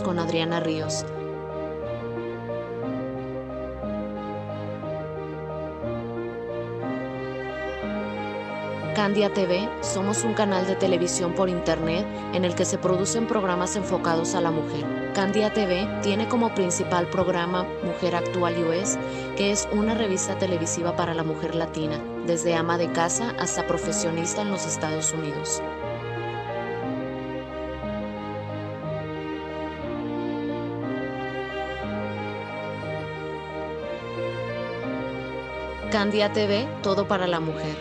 Con Adriana Ríos. Candia TV, somos un canal de televisión por internet en el que se producen programas enfocados a la mujer. Candia TV tiene como principal programa Mujer Actual US, que es una revista televisiva para la mujer latina, desde ama de casa hasta profesionista en los Estados Unidos. Candia TV, todo para la mujer.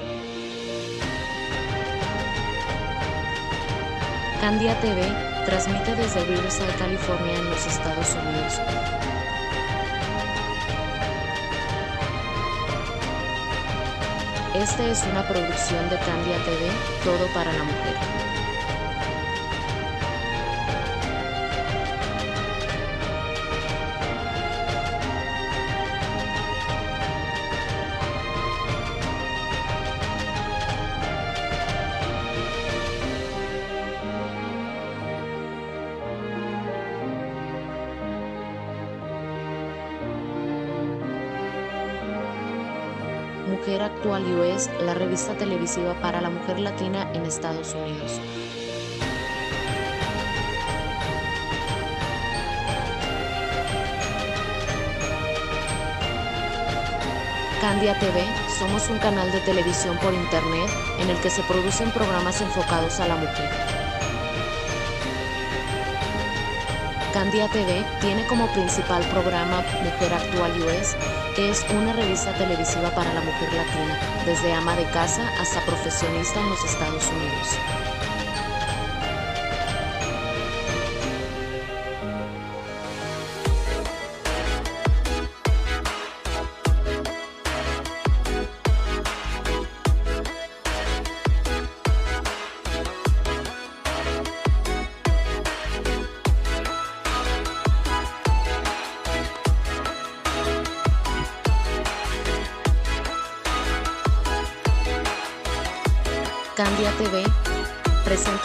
Candia TV transmite desde Riverside, California, en los Estados Unidos. Esta es una producción de Candia TV, todo para la. Mujer televisiva para la mujer latina en Estados Unidos. Candia TV, somos un canal de televisión por internet en el que se producen programas enfocados a la mujer. Candia TV tiene como principal programa Mujer Actual US, es una revista televisiva para la mujer latina, desde ama de casa hasta profesionista en los Estados Unidos.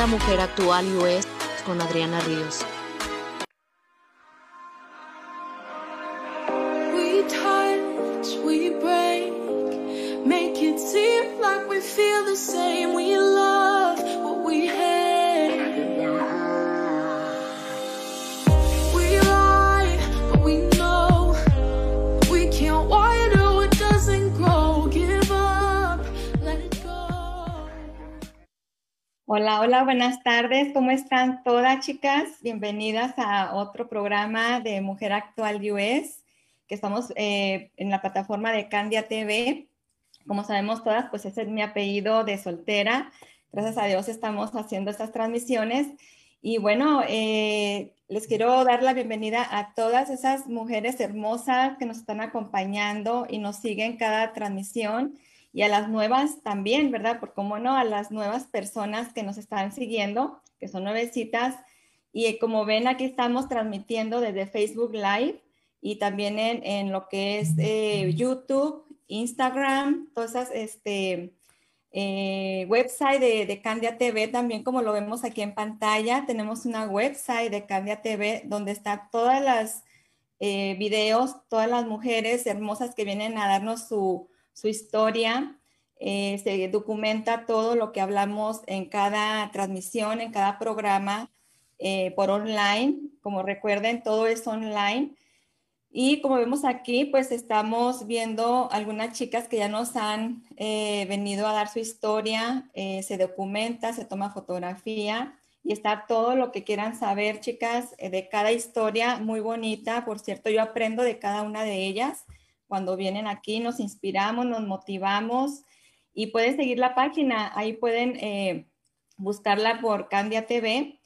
Mujer Actual US con Adriana Ríos. Buenas tardes. ¿Cómo están todas, chicas? Bienvenidas a otro programa de Mujer Actual US, que estamos eh, en la plataforma de Candia TV. Como sabemos todas, pues ese es mi apellido de soltera. Gracias a Dios estamos haciendo estas transmisiones. Y bueno, eh, les quiero dar la bienvenida a todas esas mujeres hermosas que nos están acompañando y nos siguen cada transmisión y a las nuevas también, ¿verdad? Por cómo no, a las nuevas personas que nos están siguiendo, que son nuevecitas. Y eh, como ven, aquí estamos transmitiendo desde Facebook Live y también en, en lo que es eh, YouTube, Instagram, todas esas, este, eh, website de, de Candia TV, también como lo vemos aquí en pantalla, tenemos una website de Candia TV donde están todas las eh, videos, todas las mujeres hermosas que vienen a darnos su, su historia. Eh, se documenta todo lo que hablamos en cada transmisión, en cada programa eh, por online. Como recuerden, todo es online. Y como vemos aquí, pues estamos viendo algunas chicas que ya nos han eh, venido a dar su historia, se documenta, se toma fotografía y está todo lo que quieran saber, chicas, de cada historia, muy bonita. Por cierto, yo aprendo de cada una de ellas. Cuando vienen aquí nos inspiramos, nos motivamos y pueden seguir la página. Ahí pueden eh, buscarla por Candia TV,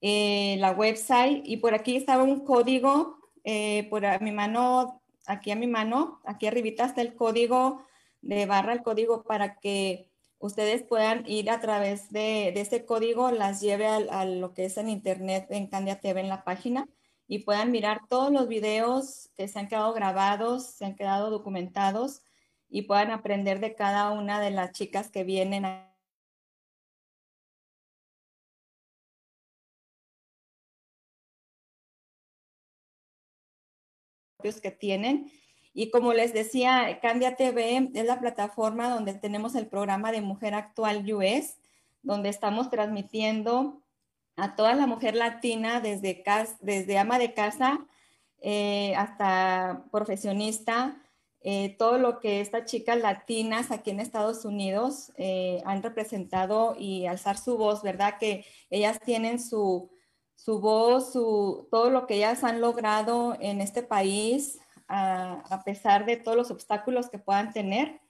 eh, la website y por aquí estaba un código eh, por a mi mano, aquí a mi mano, aquí arribita está el código de barra, el código para que ustedes puedan ir a través de, de código, las lleve al- a, lo que es en internet, en Candia TV, en la página, y puedan mirar todos los videos que se han quedado grabados, se han quedado documentados, y puedan aprender de cada una de las chicas que vienen a que tienen. Y como les decía, Candia TV es la plataforma donde tenemos el programa de Mujer Actual US, donde estamos transmitiendo a toda la mujer latina desde, desde ama de casa eh, hasta profesionista, eh, todo lo que estas chicas latinas aquí en Estados Unidos eh, han representado y alzar su voz, ¿verdad? Que ellas tienen su, su voz, su, todo lo que ellas han logrado en este país, a, pesar de todos los obstáculos que puedan tener,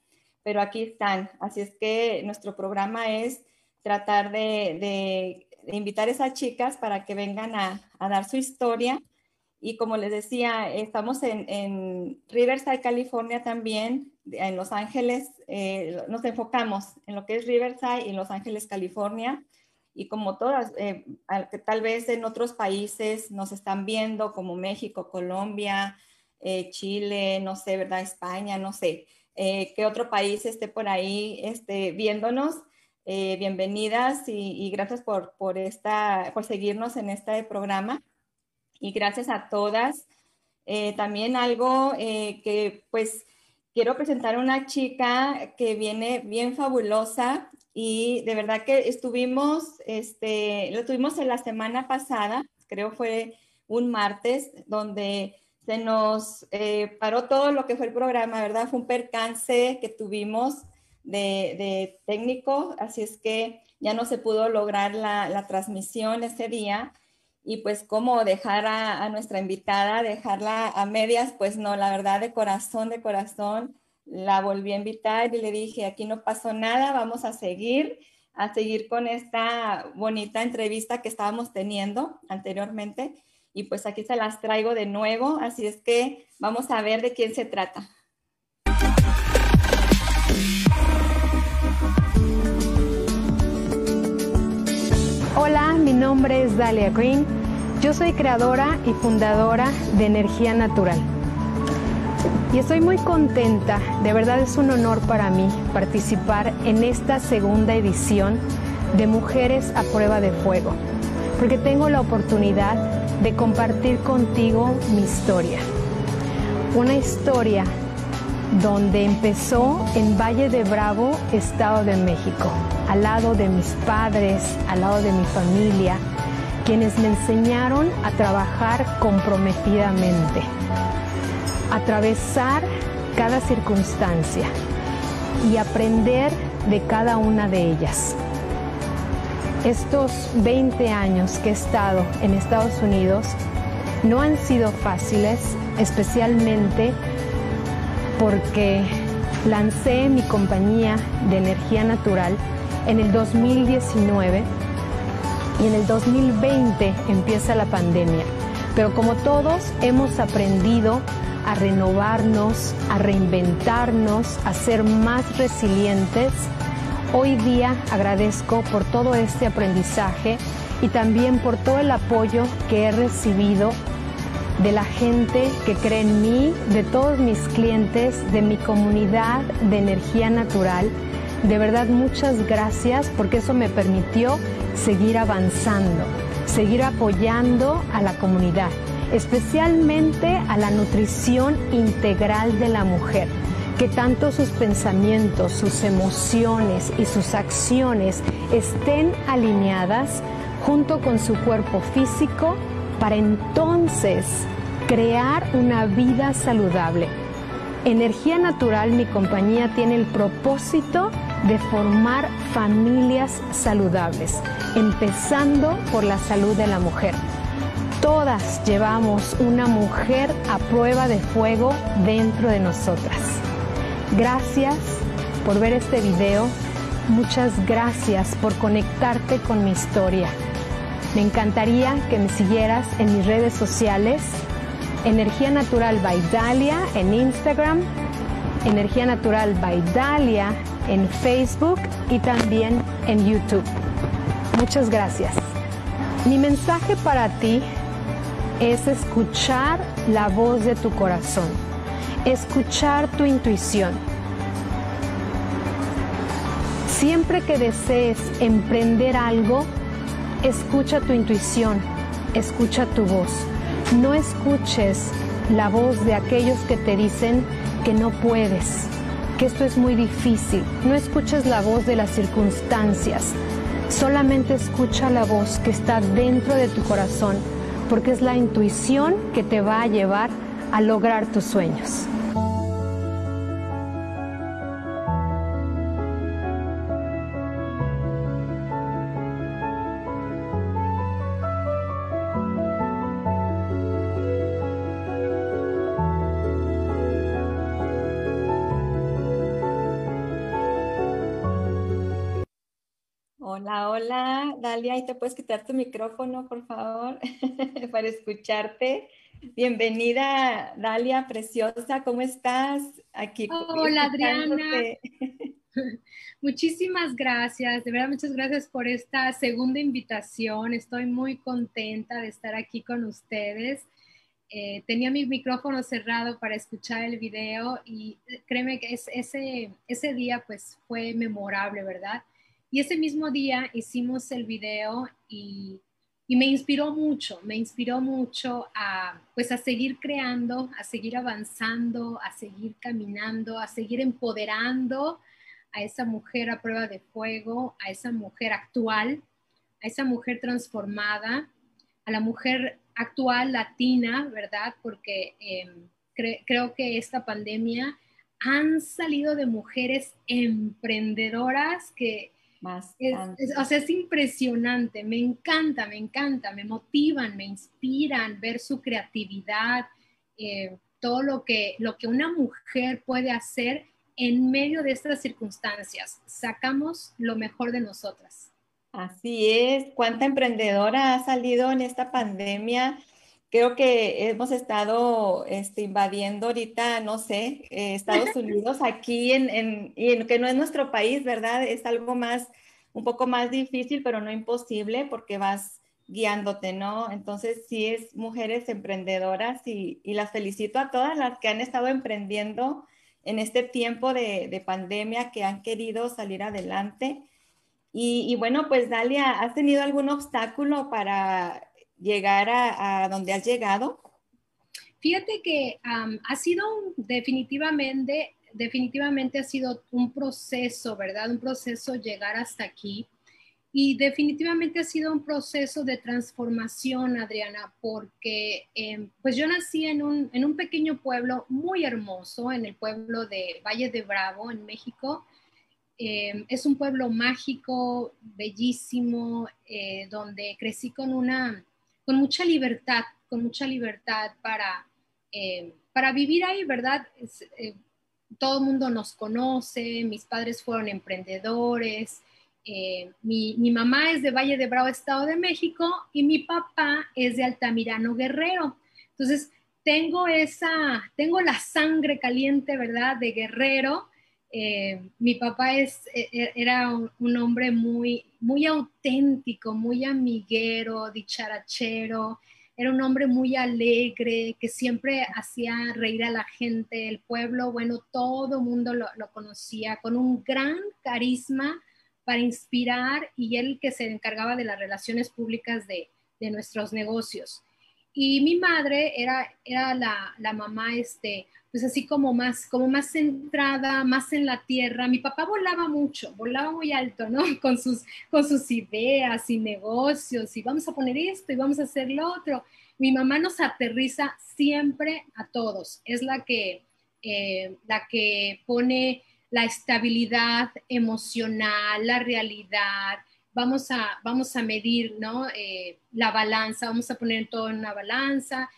pero aquí están. Así es que nuestro programa es tratar de invitar a esas chicas para que vengan a, dar su historia y como les decía, estamos en, en Riverside, California también, en Los Ángeles, eh, nos enfocamos en lo que es Riverside y Los Ángeles, California. Y como todas, eh, tal vez en otros países nos están viendo, como México, Colombia, eh, Chile, no sé, ¿verdad? España, no sé. Eh, ¿Qué otro país esté por ahí este, viéndonos? Bienvenidas y, gracias por, por, esta, por seguirnos en este programa y gracias a todas. Eh, también algo eh, que pues quiero presentar una chica que viene bien fabulosa y de verdad que estuvimos, este, lo tuvimos en la semana pasada, creo fue un martes, donde se nos eh, paró todo lo que fue el programa, ¿verdad? Fue un percance que tuvimos de, de técnico, así es que ya no se pudo lograr la, transmisión ese día y pues cómo dejar a, a, nuestra invitada, dejarla a medias, pues no, la verdad de corazón, de corazón, la volví a invitar y le dije, aquí no pasó nada, vamos a seguir, a seguir con esta bonita entrevista que estábamos teniendo anteriormente y pues aquí se las traigo de nuevo, así es que vamos a ver de quién se trata. Nombre es Dalia Green. Yo soy creadora y fundadora de Energía Natural. Y estoy muy contenta, de verdad es un honor para mí participar en esta segunda edición de Mujeres a Prueba de Fuego, porque tengo la oportunidad de compartir contigo mi historia. Una historia donde empezó en Valle de Bravo, Estado de México, al lado de mis padres, al lado de mi familia, quienes me enseñaron a trabajar comprometidamente, atravesar cada circunstancia y aprender de cada una de ellas. Estos 20 años que he estado en Estados Unidos no han sido fáciles, especialmente porque lancé mi compañía de energía natural en el 2019 y en el 2020 empieza la pandemia. Pero como todos hemos aprendido a renovarnos, a reinventarnos, a ser más resilientes, hoy día agradezco por todo este aprendizaje y también por todo el apoyo que he recibido de la gente que cree en mí, de todos mis clientes, de mi comunidad de energía natural. De verdad, muchas gracias porque eso me permitió seguir avanzando, seguir apoyando a la comunidad, especialmente a la nutrición integral de la mujer que tanto sus pensamientos, sus emociones y sus acciones estén alineadas junto con su cuerpo físico para entonces crear una vida saludable. Energía Natural, mi compañía, tiene el propósito de formar familias saludables, empezando por la salud de la mujer. Todas llevamos una mujer a prueba de fuego dentro de nosotras. Gracias por ver este video. Muchas gracias por conectarte con mi historia. Me encantaría que me siguieras en mis redes sociales, Energía Natural by Dalia en Instagram, Energía Natural by Dalia en Facebook y también en YouTube. Muchas gracias. Mi mensaje para ti es escuchar la voz de tu corazón, escuchar tu intuición. Siempre que desees emprender algo, escucha tu intuición, escucha tu voz. No escuches la voz de aquellos que te dicen que no puedes, que esto es muy difícil. No escuches la voz de las circunstancias, solamente escucha la voz que está dentro de tu corazón, porque es la intuición que te va a llevar a lograr tus sueños. Dalia, ahí te puedes quitar tu micrófono, por favor, para escucharte. Bienvenida, Dalia, preciosa, ¿cómo estás? Aquí. Hola, Adriana. Muchísimas gracias, de verdad muchas gracias por esta segunda invitación. Estoy muy contenta de estar aquí con ustedes. Eh, tenía mi micrófono cerrado para escuchar el video y eh, créeme que es, ese, ese día pues fue memorable, ¿verdad? Y ese mismo día hicimos el video y, y, me inspiró mucho, me inspiró mucho a, pues a seguir creando, a seguir avanzando, a seguir caminando, a seguir empoderando a esa mujer a prueba de fuego, a esa mujer actual, a esa mujer transformada, a la mujer actual latina, ¿verdad? Porque eh, cre creo que esta pandemia han salido de mujeres emprendedoras que es, o sea, es impresionante, me encanta, me encanta, me motivan, me inspiran ver su creatividad, eh, todo lo que, lo que una mujer puede hacer en medio de estas circunstancias. Sacamos lo mejor de nosotras. Así es, cuánta emprendedora ha salido en esta pandemia. Creo que hemos estado este, invadiendo ahorita, no sé, eh, Estados Unidos aquí en, en, y en, que no es nuestro país, ¿verdad? Es algo más, un poco más difícil, pero no imposible porque vas guiándote, ¿no? Entonces sí es mujeres emprendedoras y, y las felicito a todas las que han estado emprendiendo en este tiempo de, de pandemia, que han querido salir adelante. Y, y, bueno, pues Dalia, ¿has tenido algún obstáculo para llegar a, donde has llegado? Fíjate que ha sido definitivamente, definitivamente ha sido un proceso, ¿verdad? Un proceso llegar hasta aquí. Y definitivamente ha sido un proceso de transformación, Adriana, porque eh, pues yo nací en un, en un pequeño pueblo muy hermoso, en el pueblo de Valle de Bravo, en México. Eh, es un pueblo mágico, bellísimo, eh, donde crecí con una, con mucha libertad, con mucha libertad para, eh, para vivir ahí, ¿verdad? Eh, todo el mundo nos conoce, mis padres fueron emprendedores, eh, mi, mi, mamá es de Valle de Bravo, Estado de México, y mi papá es de Altamirano Guerrero. Entonces, tengo esa, tengo la sangre caliente, ¿verdad? De guerrero. Eh, mi papá es, era un, un, hombre muy, muy auténtico, muy amiguero, dicharachero, era un hombre muy alegre, que siempre hacía reír a la gente, el pueblo, bueno, todo mundo lo, lo conocía, con un gran carisma para inspirar y él que se encargaba de las relaciones públicas de, de nuestros negocios. Y mi madre era, era la, la, mamá, este, pues así como más, como más centrada, más en la tierra. Mi papá volaba mucho, volaba muy alto, ¿no? Con sus, con sus ideas y negocios y vamos a poner esto y vamos a hacer lo otro. Mi mamá nos aterriza siempre a todos. Es la que, eh, la que pone la estabilidad emocional, la realidad, vamos a, vamos a medir ¿no? Eh, la balanza, vamos a poner todo en una balanza.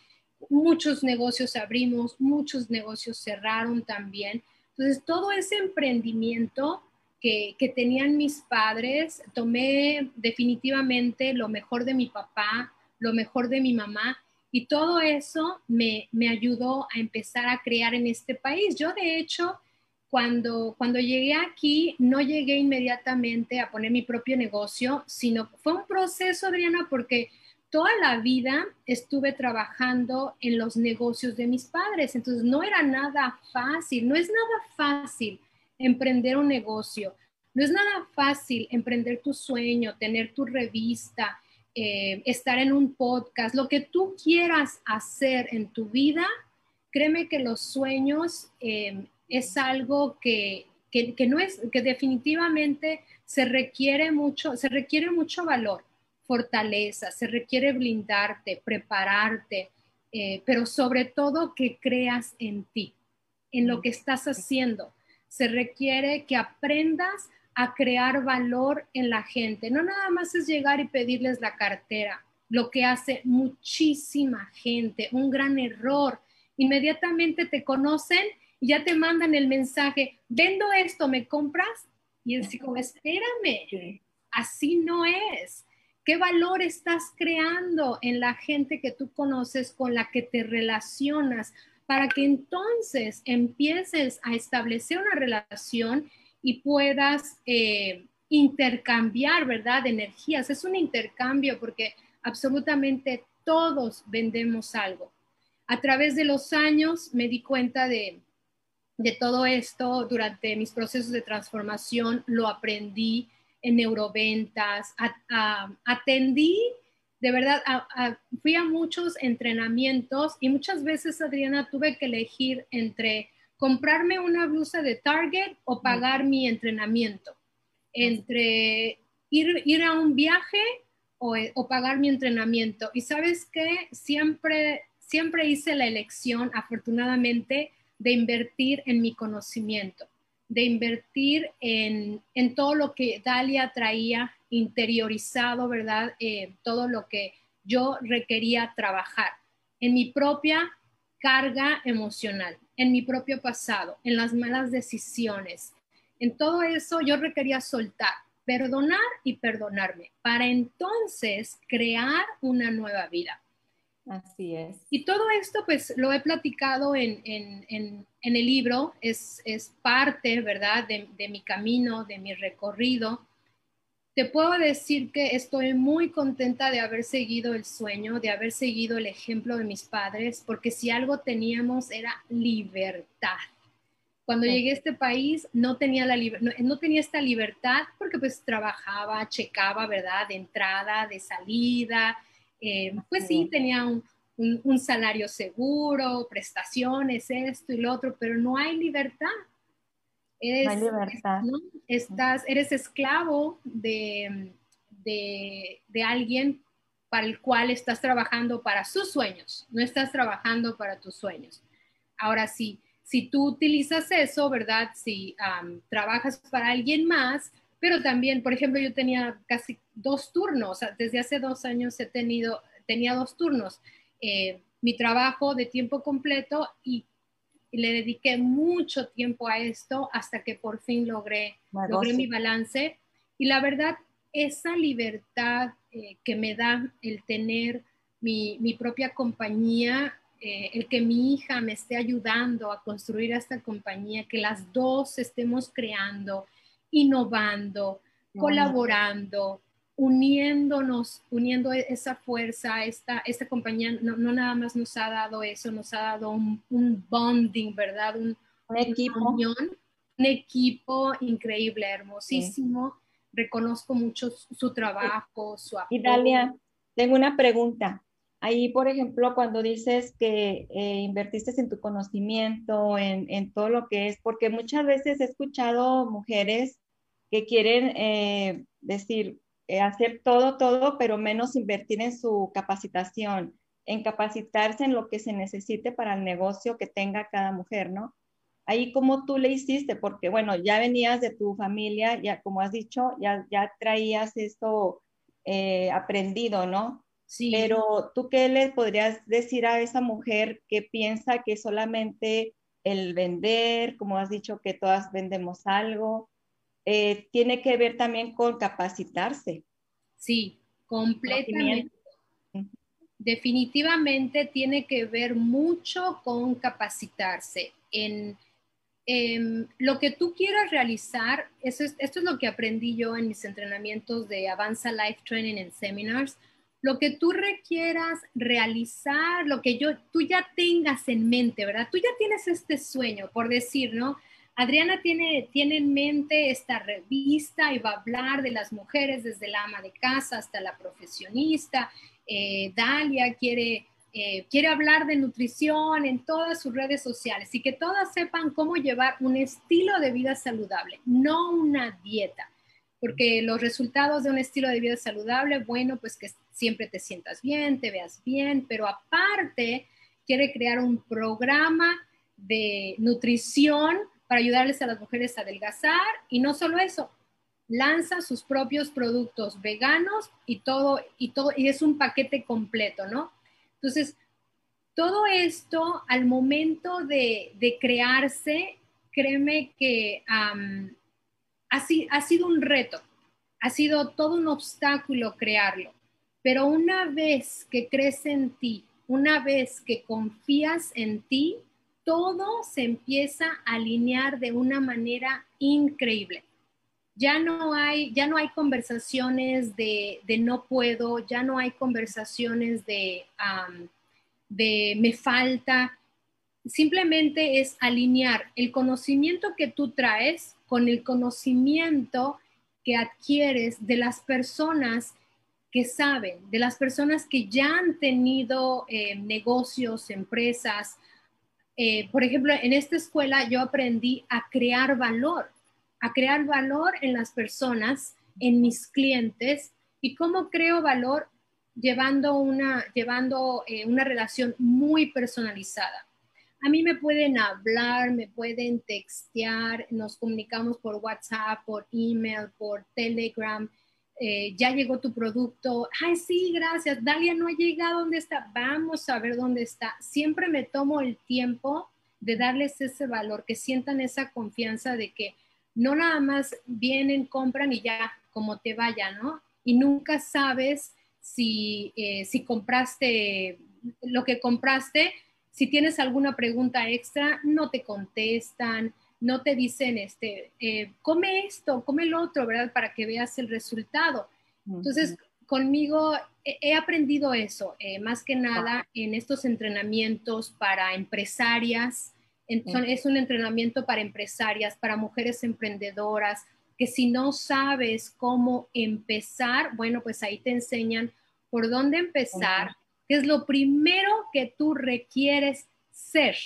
Muchos negocios abrimos, muchos negocios cerraron también. Entonces, todo ese emprendimiento que, que tenían mis padres, tomé definitivamente lo mejor de mi papá, lo mejor de mi mamá, y todo eso me, me ayudó a empezar a crear en este país. Yo, de hecho, cuando, cuando llegué aquí, no llegué inmediatamente a poner mi propio negocio, sino fue un proceso, Adriana, porque toda la vida estuve trabajando en los negocios de mis padres, entonces no era nada fácil, no es nada fácil emprender un negocio, no es nada fácil emprender tu sueño, tener tu revista, eh, estar en un podcast, lo que tú quieras hacer en tu vida, créeme que los sueños eh, es algo que, que, que, no es, que definitivamente se requiere mucho, se requiere mucho valor, fortaleza, se requiere blindarte, prepararte, eh, pero sobre todo que creas en ti, en lo que estás haciendo. Se requiere que aprendas a crear valor en la gente. No nada más es llegar y pedirles la cartera, lo que hace muchísima gente, un gran error. Inmediatamente te conocen y ya te mandan el mensaje, vendo esto, ¿me compras? Y es como, espérame, así no es. ¿Qué valor estás creando en la gente que tú conoces, con la que te relacionas, para que entonces empieces a establecer una relación y puedas eh, intercambiar, ¿verdad? Energías. Es un intercambio porque absolutamente todos vendemos algo. A través de los años me di cuenta de, de todo esto durante mis procesos de transformación, lo aprendí en neuroventas, atendí, de verdad, fui a muchos entrenamientos y muchas veces, Adriana, tuve que elegir entre comprarme una blusa de Target o pagar mi entrenamiento, entre ir, ir a un viaje o, o, pagar mi entrenamiento. Y sabes qué, siempre, siempre hice la elección, afortunadamente, de invertir en mi conocimiento, de invertir en, en todo lo que Dalia traía interiorizado, ¿verdad? Eh, todo lo que yo requería trabajar en mi propia carga emocional, en mi propio pasado, en las malas decisiones. En todo eso yo requería soltar, perdonar y perdonarme para entonces crear una nueva vida. Así es. Y todo esto, pues, lo he platicado en, en, en, en el libro, es, es parte, ¿verdad?, de, de, mi camino, de mi recorrido. Te puedo decir que estoy muy contenta de haber seguido el sueño, de haber seguido el ejemplo de mis padres, porque si algo teníamos era libertad. Cuando sí. llegué a este país no tenía, la no, no tenía esta libertad porque pues trabajaba, checaba, ¿verdad?, de entrada, de salida, eh, pues sí, tenía un, un, un, salario seguro, prestaciones, esto y lo otro, pero no hay libertad. Eres, no hay libertad. ¿no? Estás, eres esclavo de, de, de, alguien para el cual estás trabajando para sus sueños, no estás trabajando para tus sueños. Ahora sí, si tú utilizas eso, ¿verdad? Si um, trabajas para alguien más, pero también, por ejemplo, yo tenía casi dos turnos, desde hace dos años he tenido, tenía dos turnos, eh, mi trabajo de tiempo completo y, le dediqué mucho tiempo a esto hasta que por fin logré, logré mi balance. Y la verdad, esa libertad eh, que me da el tener mi, mi propia compañía, eh, el que mi hija me esté ayudando a construir esta compañía, que las dos estemos creando, innovando, colaborando, uniéndonos, uniendo esa fuerza, esta, esta compañía no, no, nada más nos ha dado eso, nos ha dado un, un bonding, ¿verdad? Un, un equipo. Unión, un equipo increíble, hermosísimo. Sí. Reconozco mucho su, su trabajo, su apoyo. Y Dalia, tengo una pregunta. Ahí, por ejemplo, cuando dices que eh, invertiste en tu conocimiento, en, todo lo que es, porque muchas veces he escuchado mujeres que quieren eh, decir, eh, hacer todo, todo, pero menos invertir en su capacitación, en capacitarse en lo que se necesite para el negocio que tenga cada mujer, ¿no? Ahí como tú le hiciste, porque bueno, ya venías de tu familia, ya como has dicho, ya, ya traías esto aprendido, ¿no? Sí. Pero tú qué le podrías decir a esa mujer que piensa que solamente el vender, como has dicho que todas vendemos algo, eh, tiene que ver también con capacitarse. Sí, completamente. Definitivamente tiene que ver mucho con capacitarse. En, en, lo que tú quieras realizar, eso es, esto es lo que aprendí yo en mis entrenamientos de Avanza Life Training and Seminars lo que tú requieras realizar, lo que yo, tú ya tengas en mente, ¿verdad? Tú ya tienes este sueño, por decir, ¿no? Adriana tiene, tiene en mente esta revista y va a hablar de las mujeres desde la ama de casa hasta la profesionista. Eh, Dalia quiere eh, quiere hablar de nutrición en todas sus redes sociales y que todas sepan cómo llevar un estilo de vida saludable, no una dieta. Porque los resultados de un estilo de vida saludable, bueno, pues que siempre te sientas bien, te veas bien, pero aparte quiere crear un programa de nutrición para ayudarles a las mujeres a adelgazar y no solo eso, lanza sus propios productos veganos y todo y todo y es un paquete completo, ¿no? Entonces, todo esto al momento de, crearse, créeme que ha, ha sido un reto, ha sido todo un obstáculo crearlo, pero una vez que crees en ti, una vez que confías en ti, todo se empieza a alinear de una manera increíble. Ya no hay, ya no hay conversaciones de, no puedo, ya no hay conversaciones de, de me falta. Simplemente es alinear el conocimiento que tú traes con el conocimiento que adquieres de las personas que saben, de las personas que ya han tenido eh, negocios, empresas, eh, por ejemplo, en esta escuela yo aprendí a crear valor, a crear valor en las personas, en mis clientes y cómo creo valor llevando una, llevando, eh, una relación muy personalizada. A mí me pueden hablar, me pueden textear, nos comunicamos por WhatsApp, por email, por Telegram, eh, ya llegó tu producto, ay, sí, gracias, Dalia no ha llegado, ¿dónde está? Vamos a ver dónde está. Siempre me tomo el tiempo de darles ese valor, que sientan esa confianza de que no nada más vienen, compran y ya, como te vaya, ¿no? Y nunca sabes si, eh, si compraste lo que compraste, si tienes alguna pregunta extra, no te contestan, no te dicen, este, eh, come esto, come el otro, ¿verdad? Para que veas el resultado. Entonces, conmigo he, aprendido eso, eh, más que nada en estos entrenamientos para empresarias. es un entrenamiento para empresarias, para mujeres emprendedoras, que si no sabes cómo empezar, bueno, pues ahí te enseñan por dónde empezar, qué es lo primero que tú requieres ser.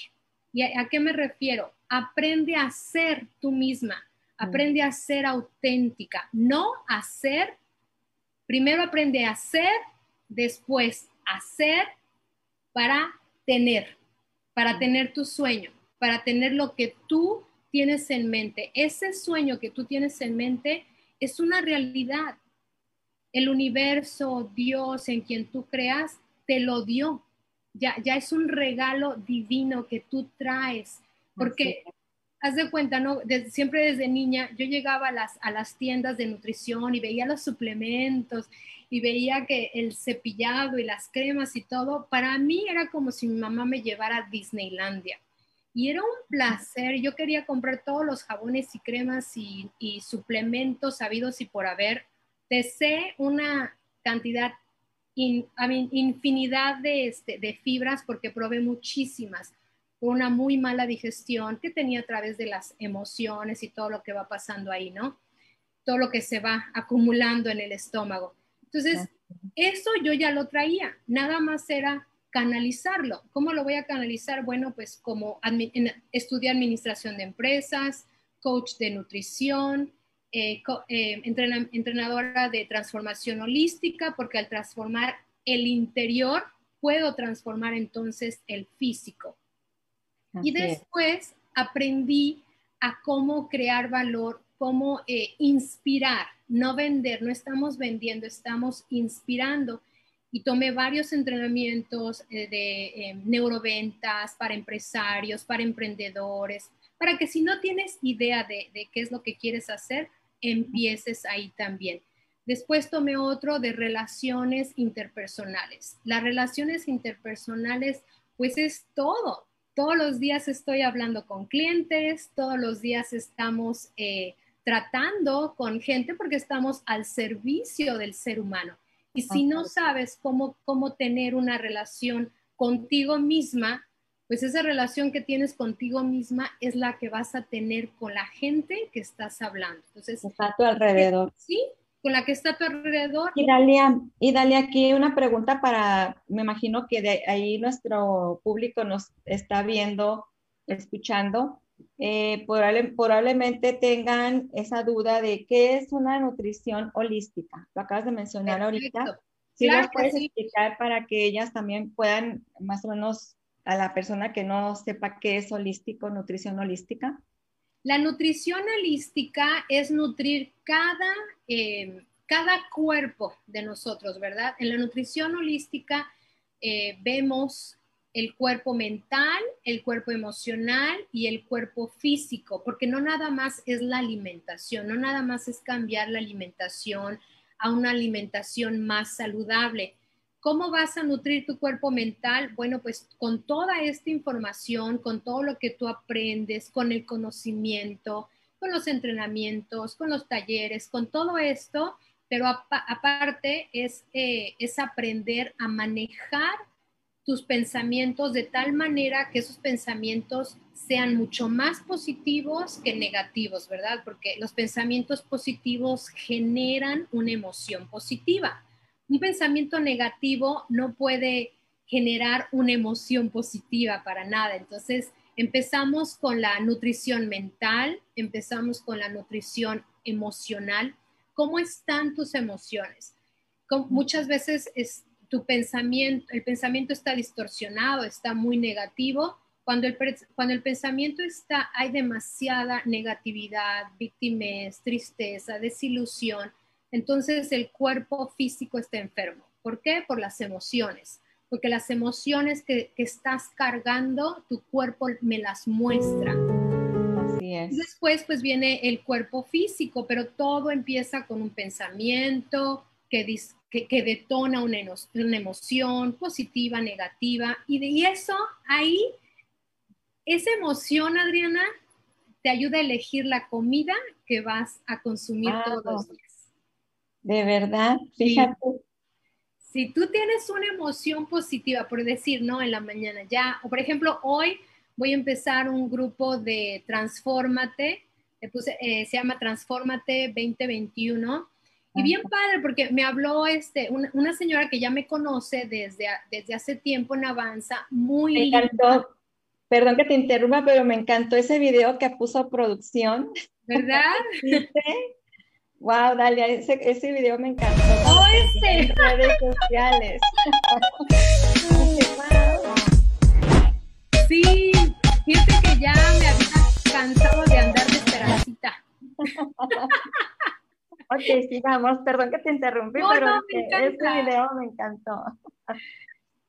¿Y a qué me refiero? aprende a ser tú misma, aprende a ser auténtica, no a ser, primero aprende a ser, después a ser para tener, para tener tu sueño, para tener lo que tú tienes en mente. Ese sueño que tú tienes en mente es una realidad. El universo, Dios en quien tú creas, te lo dio. Ya, ya es un regalo divino que tú traes porque, haz de cuenta, ¿no? siempre desde niña yo llegaba a las, a las tiendas de nutrición y veía los suplementos y veía que el cepillado y las cremas y todo, para mí era como si mi mamá me llevara a Disneylandia. Y era un placer, yo quería comprar todos los jabones y cremas y, suplementos sabidos y por haber. Tesé una cantidad, infinidad de, este, de fibras porque probé muchísimas una muy mala digestión que tenía a través de las emociones y todo lo que va pasando ahí, ¿no? Todo lo que se va acumulando en el estómago. Entonces, eso yo ya lo traía, nada más era canalizarlo. ¿Cómo lo voy a canalizar? Bueno, pues como estudié administración de empresas, coach de nutrición, eh, eh, entrenadora de transformación holística, porque al transformar el interior, puedo transformar entonces el físico y después aprendí a cómo crear valor, cómo eh, inspirar, no vender, no estamos vendiendo, estamos inspirando. Y tomé varios entrenamientos eh, de eh, neuroventas para empresarios, para emprendedores, para que si no tienes idea de, de qué es lo que quieres hacer, empieces ahí también. Después tomé otro de relaciones interpersonales. Las relaciones interpersonales, pues es todo, todos los días estoy hablando con clientes, todos los días estamos eh, tratando con gente porque estamos al servicio del ser humano. Y si no sabes cómo, cómo tener una relación contigo misma, pues esa relación que tienes contigo misma es la que vas a tener con la gente que estás hablando. Entonces, está a tu alrededor. Sí, con la que está a tu alrededor. Y Dalia, y Dalia, aquí una pregunta para, me imagino que de ahí nuestro público nos está viendo, escuchando. Eh, probable- probablemente tengan esa duda de qué es una nutrición holística. Lo acabas de mencionar ahorita. Perfecto. Si Claro nos que puedes sí. explicar para que ellas también puedan, más o menos, a la persona que no sepa qué es holístico, nutrición holística. La nutrición holística es nutrir cada, eh, cada cuerpo de nosotros, ¿verdad? En la nutrición holística eh, vemos el cuerpo mental, el cuerpo emocional y el cuerpo físico, porque no nada más es la alimentación, no nada más es cambiar la alimentación a una alimentación más saludable. ¿Cómo vas a nutrir tu cuerpo mental? Bueno, pues con toda esta información, con todo lo que tú aprendes, con el conocimiento, con los entrenamientos, con los talleres, con todo esto, pero apa- aparte es, eh, es aprender a manejar tus pensamientos de tal manera que esos pensamientos sean mucho más positivos que negativos, ¿verdad? Porque los pensamientos positivos generan una emoción positiva. Un pensamiento negativo no puede generar una emoción positiva para nada. Entonces, empezamos con la nutrición mental, empezamos con la nutrición emocional. ¿Cómo están tus emociones? Muchas veces es, tu pensamiento, el pensamiento está distorsionado, está muy negativo. Cuando el, cuando el pensamiento está, hay demasiada negatividad, víctimas, tristeza, desilusión, entonces el cuerpo físico está enfermo. ¿Por qué? Por las emociones. Porque las emociones que, que estás cargando, tu cuerpo me las muestra. Así Y es. Después pues viene el cuerpo físico, pero todo empieza con un pensamiento que, dis- que, que detona una, una emoción positiva, negativa, y de y eso ahí, esa emoción, Adriana, te ayuda a elegir la comida que vas a consumir Ah, todos los días. De verdad, Sí. fíjate. Si tú tienes una emoción positiva, por decir, ¿no? En la mañana ya, o por ejemplo, hoy voy a empezar un grupo de Transfórmate, puse, eh, se llama Transfórmate 2021. Y bien padre, porque me habló este, una, una señora que ya me conoce desde, desde hace tiempo en Avanza, muy Me linda, encantó, perdón que te interrumpa, pero me encantó ese video que puso producción. ¿verdad? ¿Viste? Wow, Dalia, ese, ese video me encantó. Oh, En este. redes sociales. Sí, fíjate que ya me había cansado de andar de esperancita. Ok, sigamos. Perdón que te interrumpí, No, pero no, este, ese video me encantó.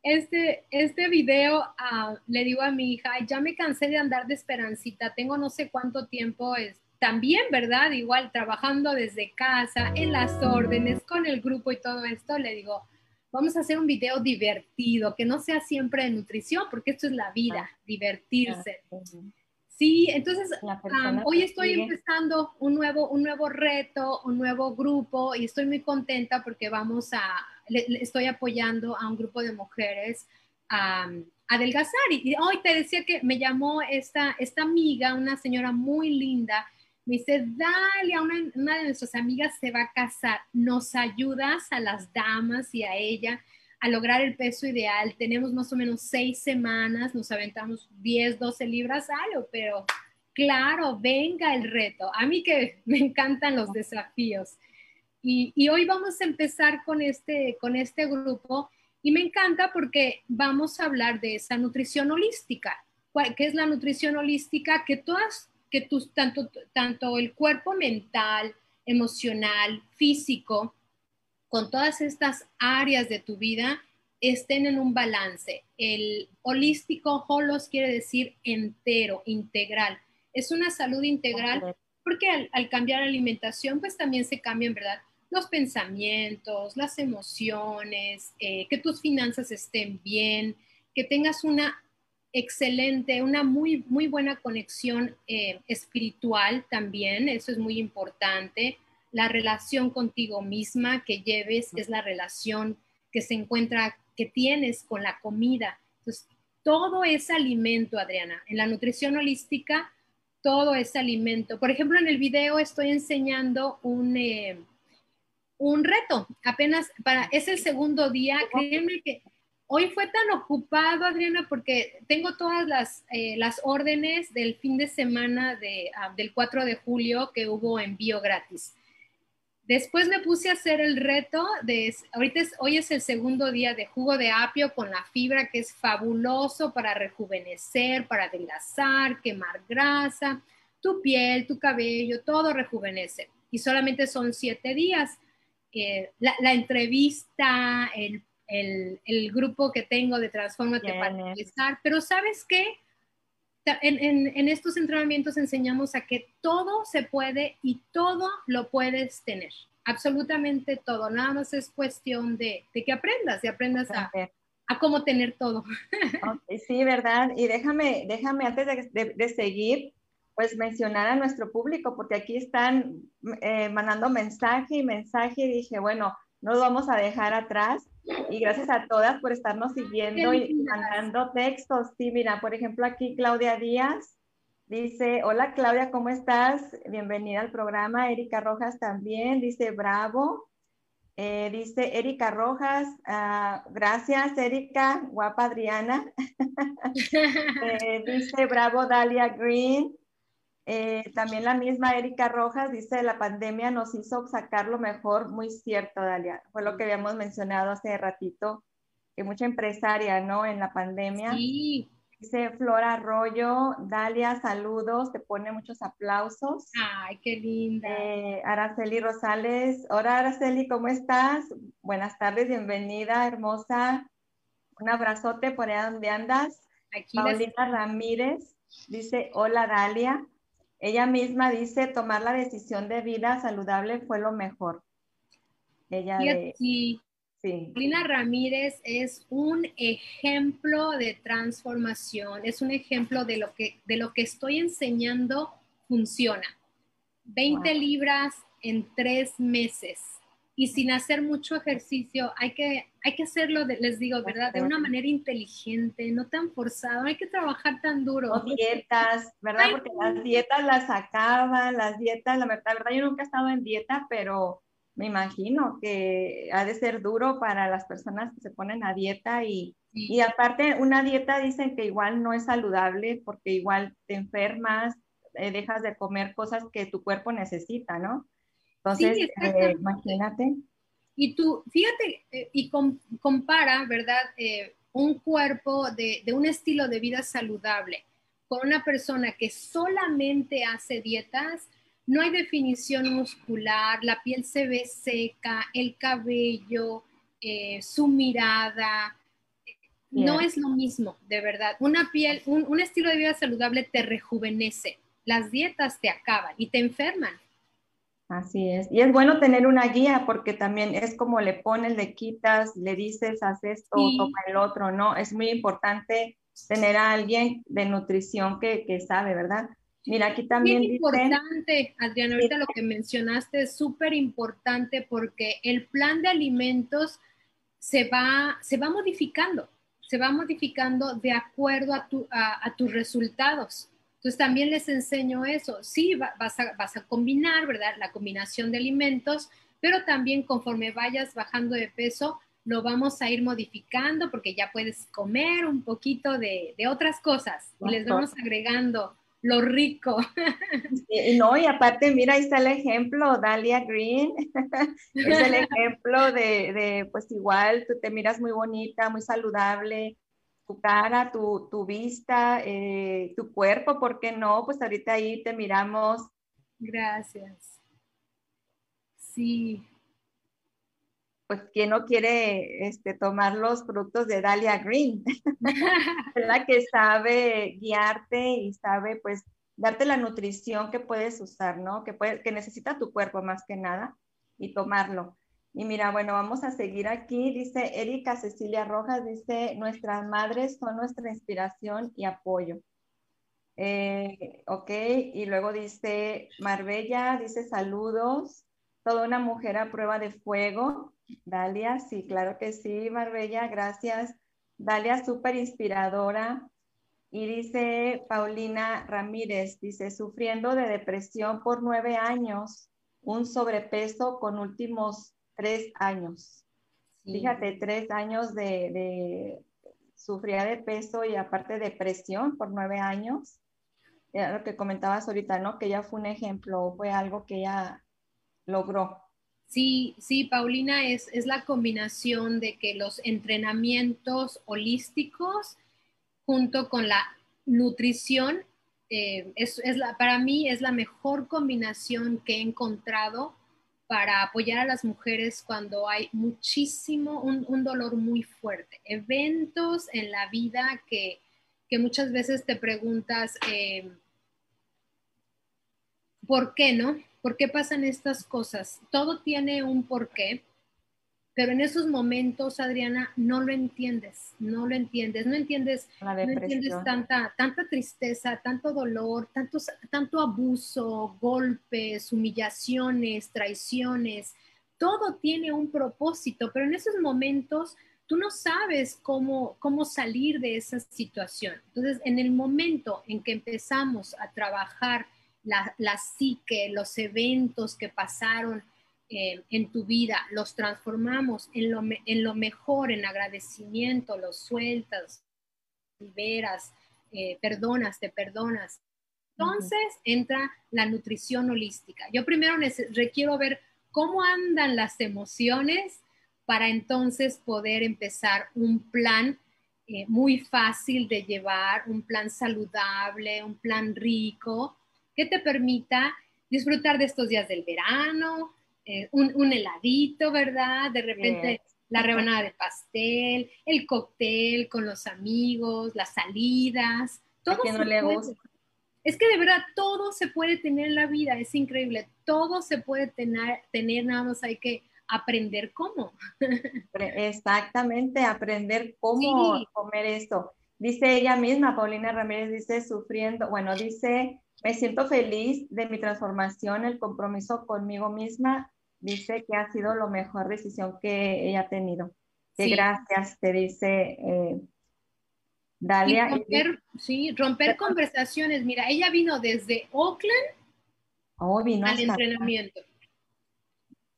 Este, este video ah, le digo a mi hija, "Ay, ya me cansé de andar de esperancita, tengo no sé cuánto tiempo es, también, ¿verdad? Igual trabajando desde casa, en las órdenes, con el grupo y todo esto, le digo, vamos a hacer un video divertido, que no sea siempre de nutrición, porque esto es la vida, divertirse. Sí, entonces Ah, hoy estoy empezando un nuevo, un nuevo reto, un nuevo grupo y estoy muy contenta porque vamos a, le, le estoy apoyando a un grupo de mujeres a, a adelgazar. Y, y hoy te decía que me llamó esta, esta amiga, una señora muy linda, me dice, Dalia, una, una de nuestras amigas se va a casar, ¿nos ayudas a las damas y a ella? a lograr el peso ideal. Tenemos más o menos seis semanas, nos aventamos 10, 12 libras, algo, pero claro, venga el reto. A mí que me encantan los desafíos. Y, y hoy vamos a empezar con este, con este grupo y me encanta porque vamos a hablar de esa nutrición holística. ¿Cuál- ¿Qué es la nutrición holística? Que todas, que tus, tanto, tanto el cuerpo mental, emocional, físico, con todas estas áreas de tu vida estén en un balance. El holístico, holos quiere decir entero, integral. Es una salud integral porque al, al cambiar la alimentación, pues también se cambian, ¿verdad? Los pensamientos, las emociones, eh, que tus finanzas estén bien, que tengas una excelente, una muy, muy buena conexión eh, espiritual también, eso es muy importante. La relación contigo misma que lleves es la relación que se encuentra, que tienes con la comida. Entonces, todo es alimento, Adriana. En la nutrición holística, todo es alimento. Por ejemplo, en el video estoy enseñando un, eh, un reto. Apenas para, es el segundo día. Créeme que hoy fue tan ocupado, Adriana, porque tengo todas las, eh, las órdenes del fin de semana de, ah, del 4 de julio que hubo envío gratis. Después me puse a hacer el reto de, ahorita es, hoy es el segundo día de jugo de apio con la fibra que es fabuloso para rejuvenecer, para adelgazar, quemar grasa, tu piel, tu cabello, todo rejuvenece. Y solamente son siete días. Eh, la, la, entrevista, el, el, el, grupo que tengo de Transformate para empezar, pero ¿sabes qué? En, en, en, estos entrenamientos enseñamos a que todo se puede y todo lo puedes tener, absolutamente todo, nada más es cuestión de, de que aprendas, de aprendas a, a, cómo tener todo. Sí, ¿verdad? Y déjame, déjame antes de, de, de, seguir, pues mencionar a nuestro público, porque aquí están eh, mandando mensaje y mensaje y dije, bueno, no lo vamos a dejar atrás. Y gracias a todas por estarnos siguiendo y mandando textos. Sí, mira, por ejemplo, aquí Claudia Díaz dice, hola Claudia, ¿cómo estás? Bienvenida al programa. Erika Rojas también dice, bravo. Eh, dice Erika Rojas, uh, gracias Erika, guapa Adriana. eh, dice, bravo Dalia Green. Eh, también la misma Erika Rojas dice, la pandemia nos hizo sacar lo mejor, muy cierto, Dalia. Fue lo que habíamos mencionado hace ratito, que mucha empresaria, ¿no? En la pandemia. Sí. Dice Flora Arroyo, Dalia, saludos, te pone muchos aplausos. Ay, qué linda. Eh, Araceli Rosales, hola Araceli, ¿cómo estás? Buenas tardes, bienvenida, hermosa. Un abrazote por allá donde andas. Aquí Paulina las... Ramírez dice, hola Dalia. Ella misma dice, tomar la decisión de vida saludable fue lo mejor. Ella de... sí. sí. Lina Ramírez es un ejemplo de transformación, es un ejemplo de lo que, de lo que estoy enseñando funciona. 20 wow. libras en tres meses y sin hacer mucho ejercicio, hay que, hay que hacerlo, de, les digo, ¿verdad? De una manera inteligente, no tan forzado, hay que trabajar tan duro. No dietas, ¿verdad? Porque las dietas las acaban, las dietas, la verdad, la verdad, yo nunca he estado en dieta, pero me imagino que ha de ser duro para las personas que se ponen a dieta y, sí. y aparte una dieta dicen que igual no es saludable porque igual te enfermas, eh, dejas de comer cosas que tu cuerpo necesita, ¿no? Entonces, sí, eh, imagínate. Y tú, fíjate, eh, y com, compara, ¿verdad? Eh, un cuerpo de, de, un estilo de vida saludable con una persona que solamente hace dietas, no hay definición muscular, la piel se ve seca, el cabello, su mirada, yeah. no es lo mismo, de verdad. Una piel, un, un estilo de vida saludable te rejuvenece, las dietas te acaban y te enferman. Así es. Y es bueno tener una guía porque también es como le pones, le quitas, le dices, haz esto, sí. toma el otro, ¿no? Es muy importante tener a alguien de nutrición que, que sabe, ¿verdad? Mira, aquí también Bien importante, Adriana, ahorita lo que mencionaste es súper importante porque el plan de alimentos se va, se va modificando, se va modificando de acuerdo a, tu, a, a tus resultados. Entonces también les enseño eso. Sí, vas a, vas a combinar, ¿verdad? La combinación de alimentos, pero también conforme vayas bajando de peso, lo vamos a ir modificando porque ya puedes comer un poquito de, de otras cosas y les vamos agregando lo rico. Sí, no, y aparte, mira, ahí está el ejemplo, Dalia Green, es el ejemplo de, de, pues igual, tú te miras muy bonita, muy saludable, tu cara, tu, tu vista, eh, tu cuerpo, ¿por qué no? Pues ahorita ahí te miramos. Gracias. Sí. Pues quién no quiere este, tomar los productos de Dalia Green, la que sabe guiarte y sabe pues darte la nutrición que puedes usar, ¿no? Que, puede, que necesita tu cuerpo más que nada y tomarlo. Y mira, bueno, vamos a seguir aquí. Dice Erika Cecilia Rojas, dice, nuestras madres son nuestra inspiración y apoyo. Eh, ok, y luego dice Marbella, dice saludos, toda una mujer a prueba de fuego. Dalia, sí, claro que sí, Marbella, gracias. Dalia, súper inspiradora. Y dice Paulina Ramírez, dice, sufriendo de depresión por nueve años, un sobrepeso con últimos tres años. Sí. Fíjate, tres años de, de sufría de peso y aparte depresión por nueve años. Era lo que comentabas ahorita, ¿no? Que ella fue un ejemplo, fue algo que ella logró. Sí, sí, Paulina, es, es la combinación de que los entrenamientos holísticos junto con la nutrición, eh, es, es la, para mí es la mejor combinación que he encontrado para apoyar a las mujeres cuando hay muchísimo, un, un dolor muy fuerte. Eventos en la vida que, que muchas veces te preguntas, eh, ¿por qué no? ¿Por qué pasan estas cosas? Todo tiene un porqué, pero en esos momentos, Adriana, no lo entiendes, no lo entiendes, no entiendes, no entiendes tanta, tanta tristeza, tanto dolor, tantos, tanto abuso, golpes, humillaciones, traiciones. Todo tiene un propósito, pero en esos momentos tú no sabes cómo, cómo salir de esa situación. Entonces, en el momento en que empezamos a trabajar la, la psique, los eventos que pasaron eh, en tu vida, los transformamos en lo, en lo mejor, en agradecimiento, los sueltas, liberas, eh, perdonas, te perdonas. Entonces entra la nutrición holística. Yo primero requiero ver cómo andan las emociones para entonces poder empezar un plan eh, muy fácil de llevar, un plan saludable, un plan rico, que te permita disfrutar de estos días del verano, eh, un, un heladito, ¿verdad? De repente la rebanada de pastel, el cóctel con los amigos, las salidas, todo quién no se le gusta? Es que de verdad todo se puede tener en la vida, es increíble, todo se puede tener, tener nada más hay que aprender cómo. Exactamente, aprender cómo Sí. comer esto. Dice ella misma, Paulina Ramírez, dice sufriendo, bueno, dice, me siento feliz de mi transformación, el compromiso conmigo misma, dice que ha sido la mejor decisión que ella ha tenido. Que Sí. gracias, te dice eh, Dalia. Y romper, sí, romper conversaciones. Mira, ella vino desde Oakland oh, vino al entrenamiento.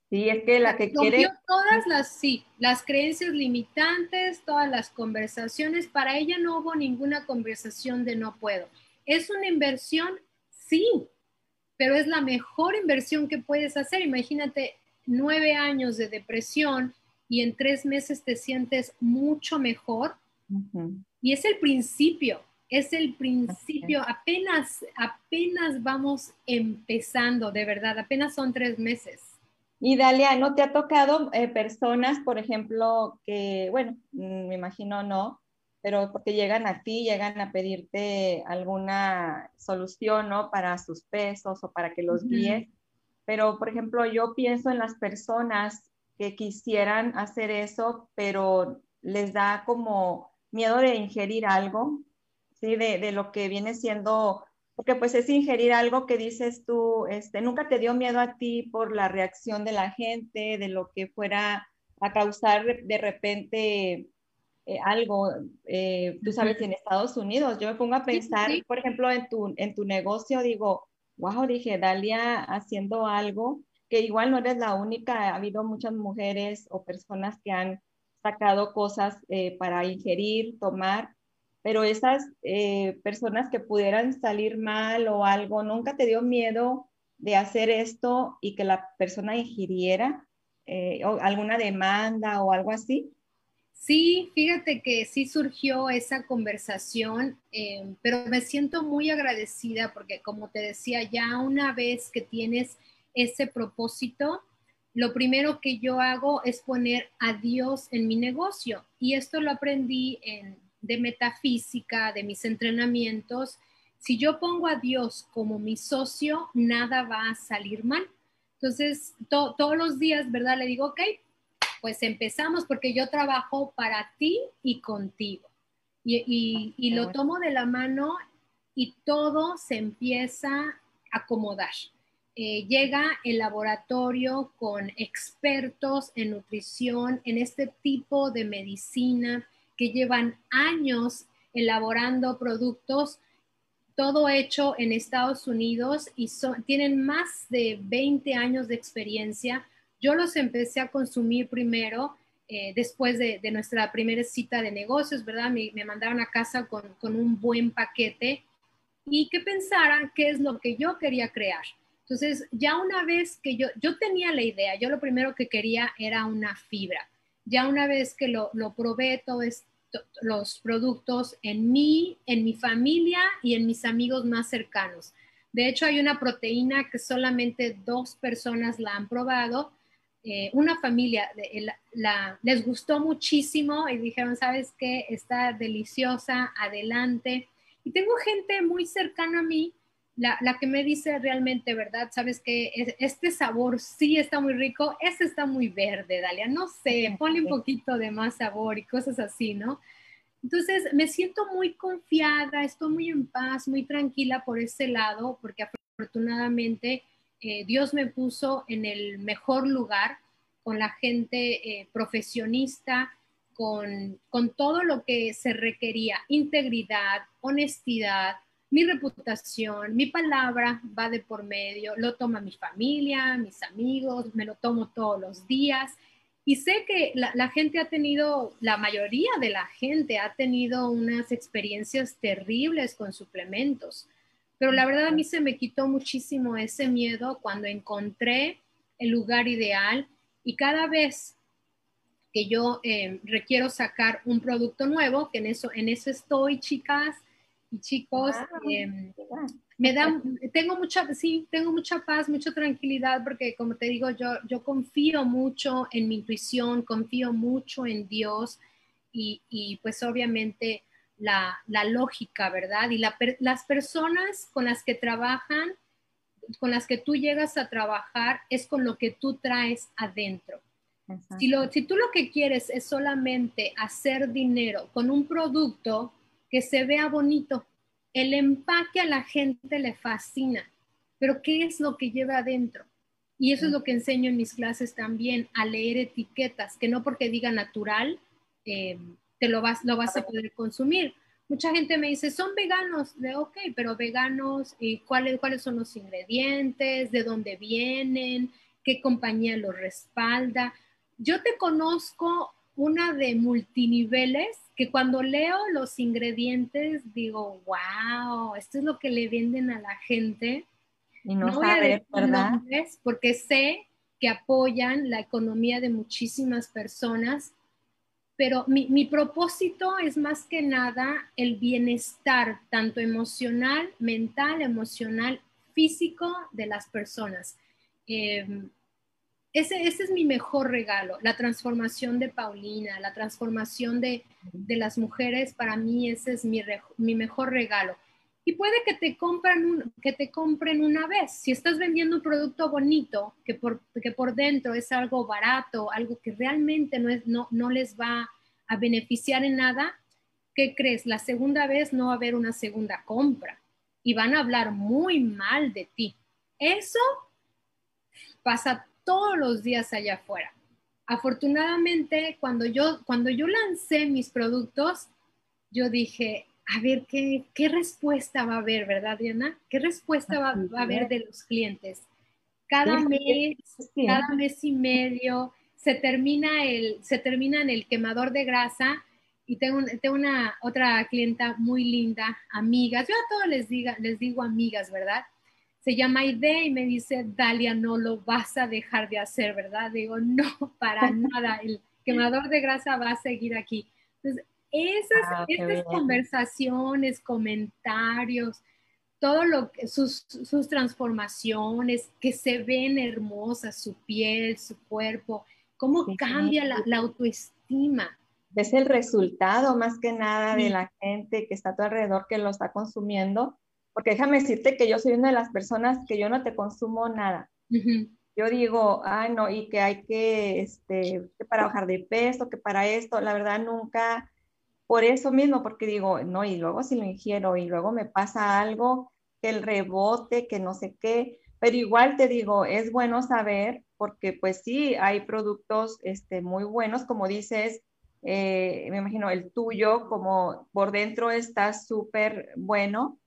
Sí, es que la que Rompió quiere, todas las, sí, las creencias limitantes, todas las conversaciones. Para ella no hubo ninguna conversación de no puedo. ¿Es una inversión? Sí, pero es la mejor inversión que puedes hacer. Imagínate nueve años de depresión y en tres meses te sientes mucho mejor. Y es el principio, es el principio. Apenas, apenas vamos empezando, de verdad, apenas son tres meses. Y Dalia, ¿no te ha tocado eh, personas, por ejemplo, que, bueno, mm, me imagino no, pero porque llegan a ti, llegan a pedirte alguna solución, ¿no? Para sus pesos o para que los Ujú. guíes. Pero, por ejemplo, yo pienso en las personas que quisieran hacer eso, pero les da como miedo de ingerir algo, ¿sí? De, de lo que viene siendo porque pues es ingerir algo que dices tú, este, nunca te dio miedo a ti por la reacción de la gente, de lo que fuera a causar de repente eh, algo, eh, tú sabes, en Estados Unidos, yo me pongo a sí, pensar, sí. por ejemplo, en tu, en tu negocio, digo, wow, dije, Dalia haciendo algo, que igual no eres la única, ha habido muchas mujeres o personas que han sacado cosas eh, para ingerir, tomar, pero esas personas que pudieran salir mal o algo, ¿nunca te dio miedo de hacer esto y que la persona ingiriera alguna demanda o algo así? Sí, fíjate que sí surgió esa conversación, eh, pero me siento muy agradecida porque como te decía, ya una vez que tienes ese propósito, lo primero que yo hago es poner a Dios en mi negocio. Y esto lo aprendí en, de metafísica, de mis entrenamientos. Si yo pongo a Dios como mi socio, nada va a salir mal. Entonces, to- todos los días, ¿verdad? Le digo, ok, pues empezamos porque yo trabajo para ti y contigo. Y, y- y Qué lo tomo de la mano y todo se empieza a acomodar. Eh, llega el laboratorio con expertos en nutrición, en este tipo de medicina que llevan años elaborando productos, todo hecho en Estados Unidos y son- tienen más de 20 años de experiencia. Yo los empecé a consumir primero eh, después de, de, nuestra primera cita de negocios, ¿verdad? Me, me mandaron a casa con, con, un buen paquete y que pensaran qué es lo que yo quería crear. Entonces, ya una vez que yo, yo tenía la idea, yo lo primero que quería era una fibra. Ya una vez que lo, lo probé todos los productos en mí, en mi familia y en mis amigos más cercanos. De hecho, hay una proteína que solamente dos personas la han probado eh, una familia la, les gustó muchísimo y dijeron, ¿sabes qué? Está deliciosa, adelante. Y tengo gente muy cercana a mí, la, la que me dice realmente, ¿verdad? ¿Sabes que Este sabor sí está muy rico, este está muy verde, Dalia, no sé, ponle un poquito de más sabor y cosas así, ¿no? Entonces, me siento muy confiada, estoy muy en paz, muy tranquila por ese lado, porque afortunadamente eh, Dios me puso en el mejor lugar con la gente eh, profesionista, con, con todo lo que se requería, integridad, honestidad, mi reputación, mi palabra va de por medio, lo toma mi familia, mis amigos, me lo tomo todos los días. Y sé que la, la, gente ha tenido, la mayoría de la gente ha tenido unas experiencias terribles con suplementos. Pero la verdad a mí se me quitó muchísimo ese miedo cuando encontré el lugar ideal y cada vez que yo eh, requiero sacar un producto nuevo, que en eso, en eso estoy, chicas y chicos, eh, me da, tengo mucha, sí, tengo mucha paz, mucha tranquilidad, porque como te digo, yo, yo confío mucho en mi intuición, confío mucho en Dios y, y pues obviamente la, lógica, ¿verdad? Y las personas con las que trabajan, con las que tú llegas a trabajar, es con lo que tú traes adentro. Si, lo, si tú lo que quieres es solamente hacer dinero con un producto que se vea bonito, el empaque a la gente le fascina, pero ¿qué es lo que lleva adentro? Y eso es lo que enseño en mis clases también, a leer etiquetas, que no porque diga natural, eh, lo vas, lo vas a poder consumir. Mucha gente me dice, son veganos, de ok, pero veganos, ¿y cuáles, cuáles son los ingredientes? ¿De dónde vienen? ¿Qué compañía los respalda? Yo te conozco una de multiniveles que cuando leo los ingredientes digo, wow, esto es lo que le venden a la gente. Y no, no sabe, ¿verdad? porque sé que apoyan la economía de muchísimas personas pero mi, propósito es más que nada el bienestar, tanto emocional, mental, emocional, físico de las personas. Eh, ese, es mi mejor regalo, la transformación de Paulina, la transformación de, las mujeres, para mí ese es mi mejor regalo. Y puede que te, compren que te compren una vez. Si estás vendiendo un producto bonito, que por, que por dentro es algo barato, algo que realmente no, es, no, no les va a beneficiar en nada, ¿qué crees? La segunda vez no va a haber una segunda compra y van a hablar muy mal de ti. Eso pasa todos los días allá afuera. Afortunadamente, cuando yo, cuando yo lancé mis productos, yo dije, a ver qué, qué respuesta va a haber, ¿verdad, Diana? ¿Qué respuesta va, va a haber de los clientes? Cada mes, cada mes y medio, se termina, el, se termina en el quemador de grasa y tengo, tengo una otra clienta muy linda, amigas, yo a todos les, diga, les digo amigas, ¿verdad? Se llama Aide y me dice, Dalia, no lo vas a dejar de hacer, ¿verdad? Digo, no, para nada, el quemador de grasa va a seguir aquí. Entonces, esas, ah, estas conversaciones, comentarios, todo lo que sus, sus transformaciones, que se ven hermosas, su piel, su cuerpo, cómo cambia la, la, autoestima. Es el resultado más que nada de la gente que está a tu alrededor que lo está consumiendo, porque déjame decirte que yo soy una de las personas que yo no te consumo nada. Yo digo, ay no, y que hay que, este, que para bajar de peso, que para esto, la verdad nunca, por eso mismo, porque digo, no, y luego si lo ingiero y luego me pasa algo, que el rebote, que no sé qué, pero igual te digo, es bueno saber porque pues sí, hay productos este, muy buenos, como dices, eh, me imagino el tuyo, como por dentro está súper bueno,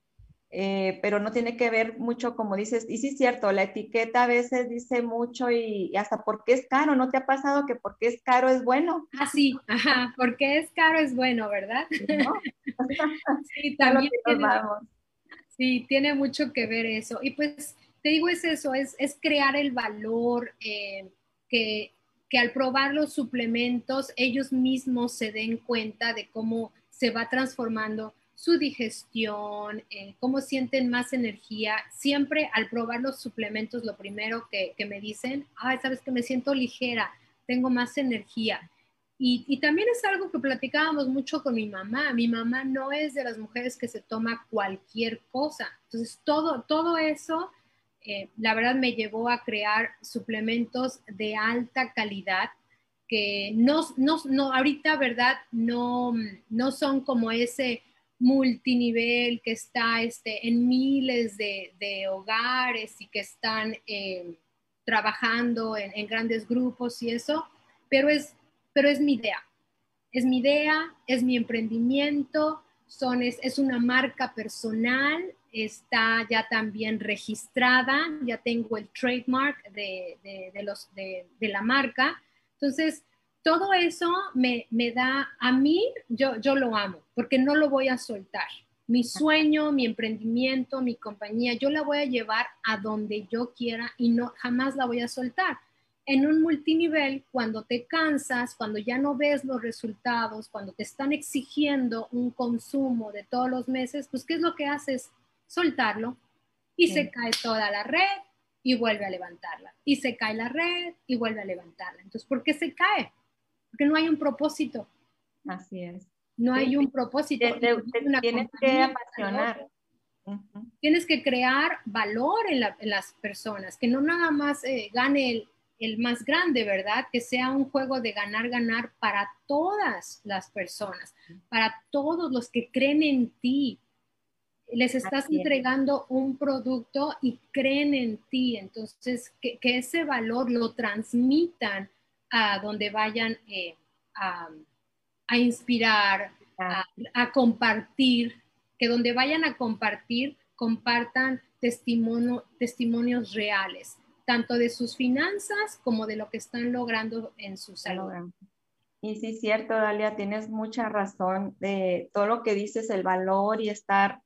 eh, pero no tiene que ver mucho, como dices, y sí es cierto, la etiqueta a veces dice mucho y, y hasta porque es caro, ¿no te ha pasado que porque es caro es bueno? Ah, sí, ajá, porque es caro es bueno, ¿verdad? ¿no? Sí, también tiene, vamos. sí, tiene mucho que ver eso. Y pues te digo, es eso, es, es crear el valor eh, que, que al probar los suplementos ellos mismos se den cuenta de cómo se va transformando su digestión, eh, cómo sienten más energía. Siempre al probar los suplementos, lo primero que, me dicen, ay, sabes que me siento ligera, tengo más energía. Y, y también es algo que platicábamos mucho con mi mamá. Mi mamá no es de las mujeres que se toma cualquier cosa. Entonces, todo, todo eso, eh, la verdad, me llevó a crear suplementos de alta calidad que no, no, no ahorita, ¿verdad? No, no son como ese multinivel que está este, en miles de, de hogares y que están eh, trabajando en, grandes grupos y eso, pero es, pero es mi idea. Es mi idea, es mi emprendimiento, son, es, es una marca personal, está ya también registrada, ya tengo el trademark de, de, de los, de la marca. Entonces, todo eso me, me, da, a mí, yo, yo lo amo, porque no lo voy a soltar. Mi sueño, mi emprendimiento, mi compañía, yo la voy a llevar a donde yo quiera y no, jamás la voy a soltar. En un multinivel, cuando te cansas, cuando ya no ves los resultados, cuando te están exigiendo un consumo de todos los meses, pues ¿qué es lo que haces? Soltarlo y sí. se cae toda la red y vuelve a levantarla. Y se cae la red y vuelve a levantarla. Entonces, ¿por qué se cae? Porque no hay un propósito. Así es. No sí. hay un propósito. Te, te, te tienes que apasionar. Uh -huh. Tienes que crear valor en, la, en, las personas, que no nada más eh, gane el, el, más grande, ¿verdad? Que sea un juego de ganar, ganar para todas las personas, para todos los que creen en ti. Les estás Así entregando es. un producto y creen en ti. Entonces, que, que ese valor lo transmitan a donde vayan eh, a, a, inspirar, a, a, compartir, que donde vayan a compartir, compartan testimonio, testimonios reales, tanto de sus finanzas como de lo que están logrando en su salud. Y sí, es cierto, Dalia, tienes mucha razón de todo lo que dices, el valor y estar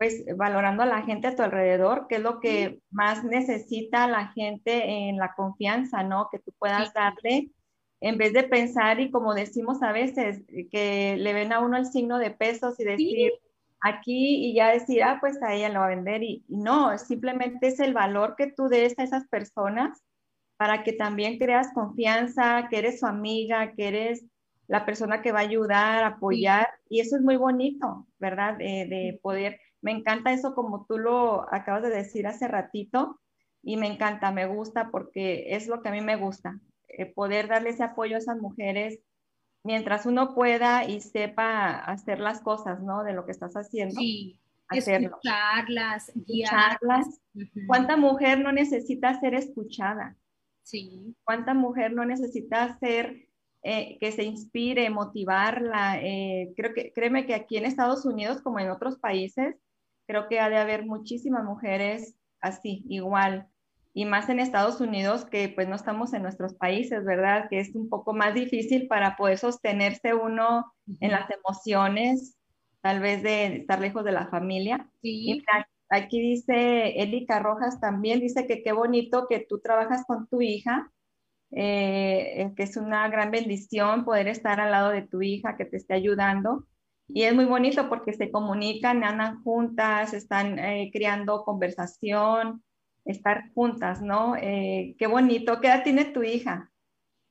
pues valorando a la gente a tu alrededor, que es lo que sí. más necesita la gente en la confianza, ¿no? Que tú puedas sí. darle, en vez de pensar y como decimos a veces, que le ven a uno el signo de pesos y decir sí. aquí y ya decir, ah, pues a ella lo va a vender. Y, y, no, simplemente es el valor que tú des a esas personas para que también creas confianza, que eres su amiga, que eres la persona que va a ayudar, apoyar. Y eso es muy bonito, ¿verdad? de, de poder me encanta eso como tú lo acabas de decir hace ratito y me encanta, me gusta porque es lo que a mí me gusta, eh, poder darle ese apoyo a esas mujeres mientras uno pueda y sepa hacer las cosas, ¿no? De lo que estás haciendo. Sí, hacerlo. escucharlas, guiarlas. Uh -huh. ¿Cuánta mujer no necesita ser escuchada? Sí. ¿Cuánta mujer no necesita ser eh, que se inspire, motivarla? Eh, creo que, créeme que aquí en Estados Unidos, como en otros países, creo que ha de haber muchísimas mujeres así, igual, y más en Estados Unidos que pues no estamos en nuestros países, ¿verdad? Que es un poco más difícil para poder sostenerse uno en las emociones, tal vez de estar lejos de la familia. Sí. Y aquí dice Erika Rojas también, dice que qué bonito que tú trabajas con tu hija, eh, que es una gran bendición poder estar al lado de tu hija, que te esté ayudando. Y es muy bonito porque se comunican, andan juntas, están eh, creando conversación, estar juntas, ¿no? Eh, qué bonito. ¿Qué edad tiene tu hija?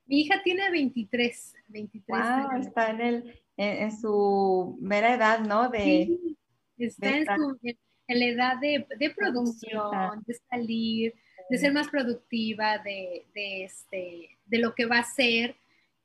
Mi hija tiene 23. 23 wow, está en, el, en, en, su mera edad, ¿no? De, sí, está de en, su, en, la edad de, de producción, de salir, de ser más productiva, de, de, este, de lo que va a ser.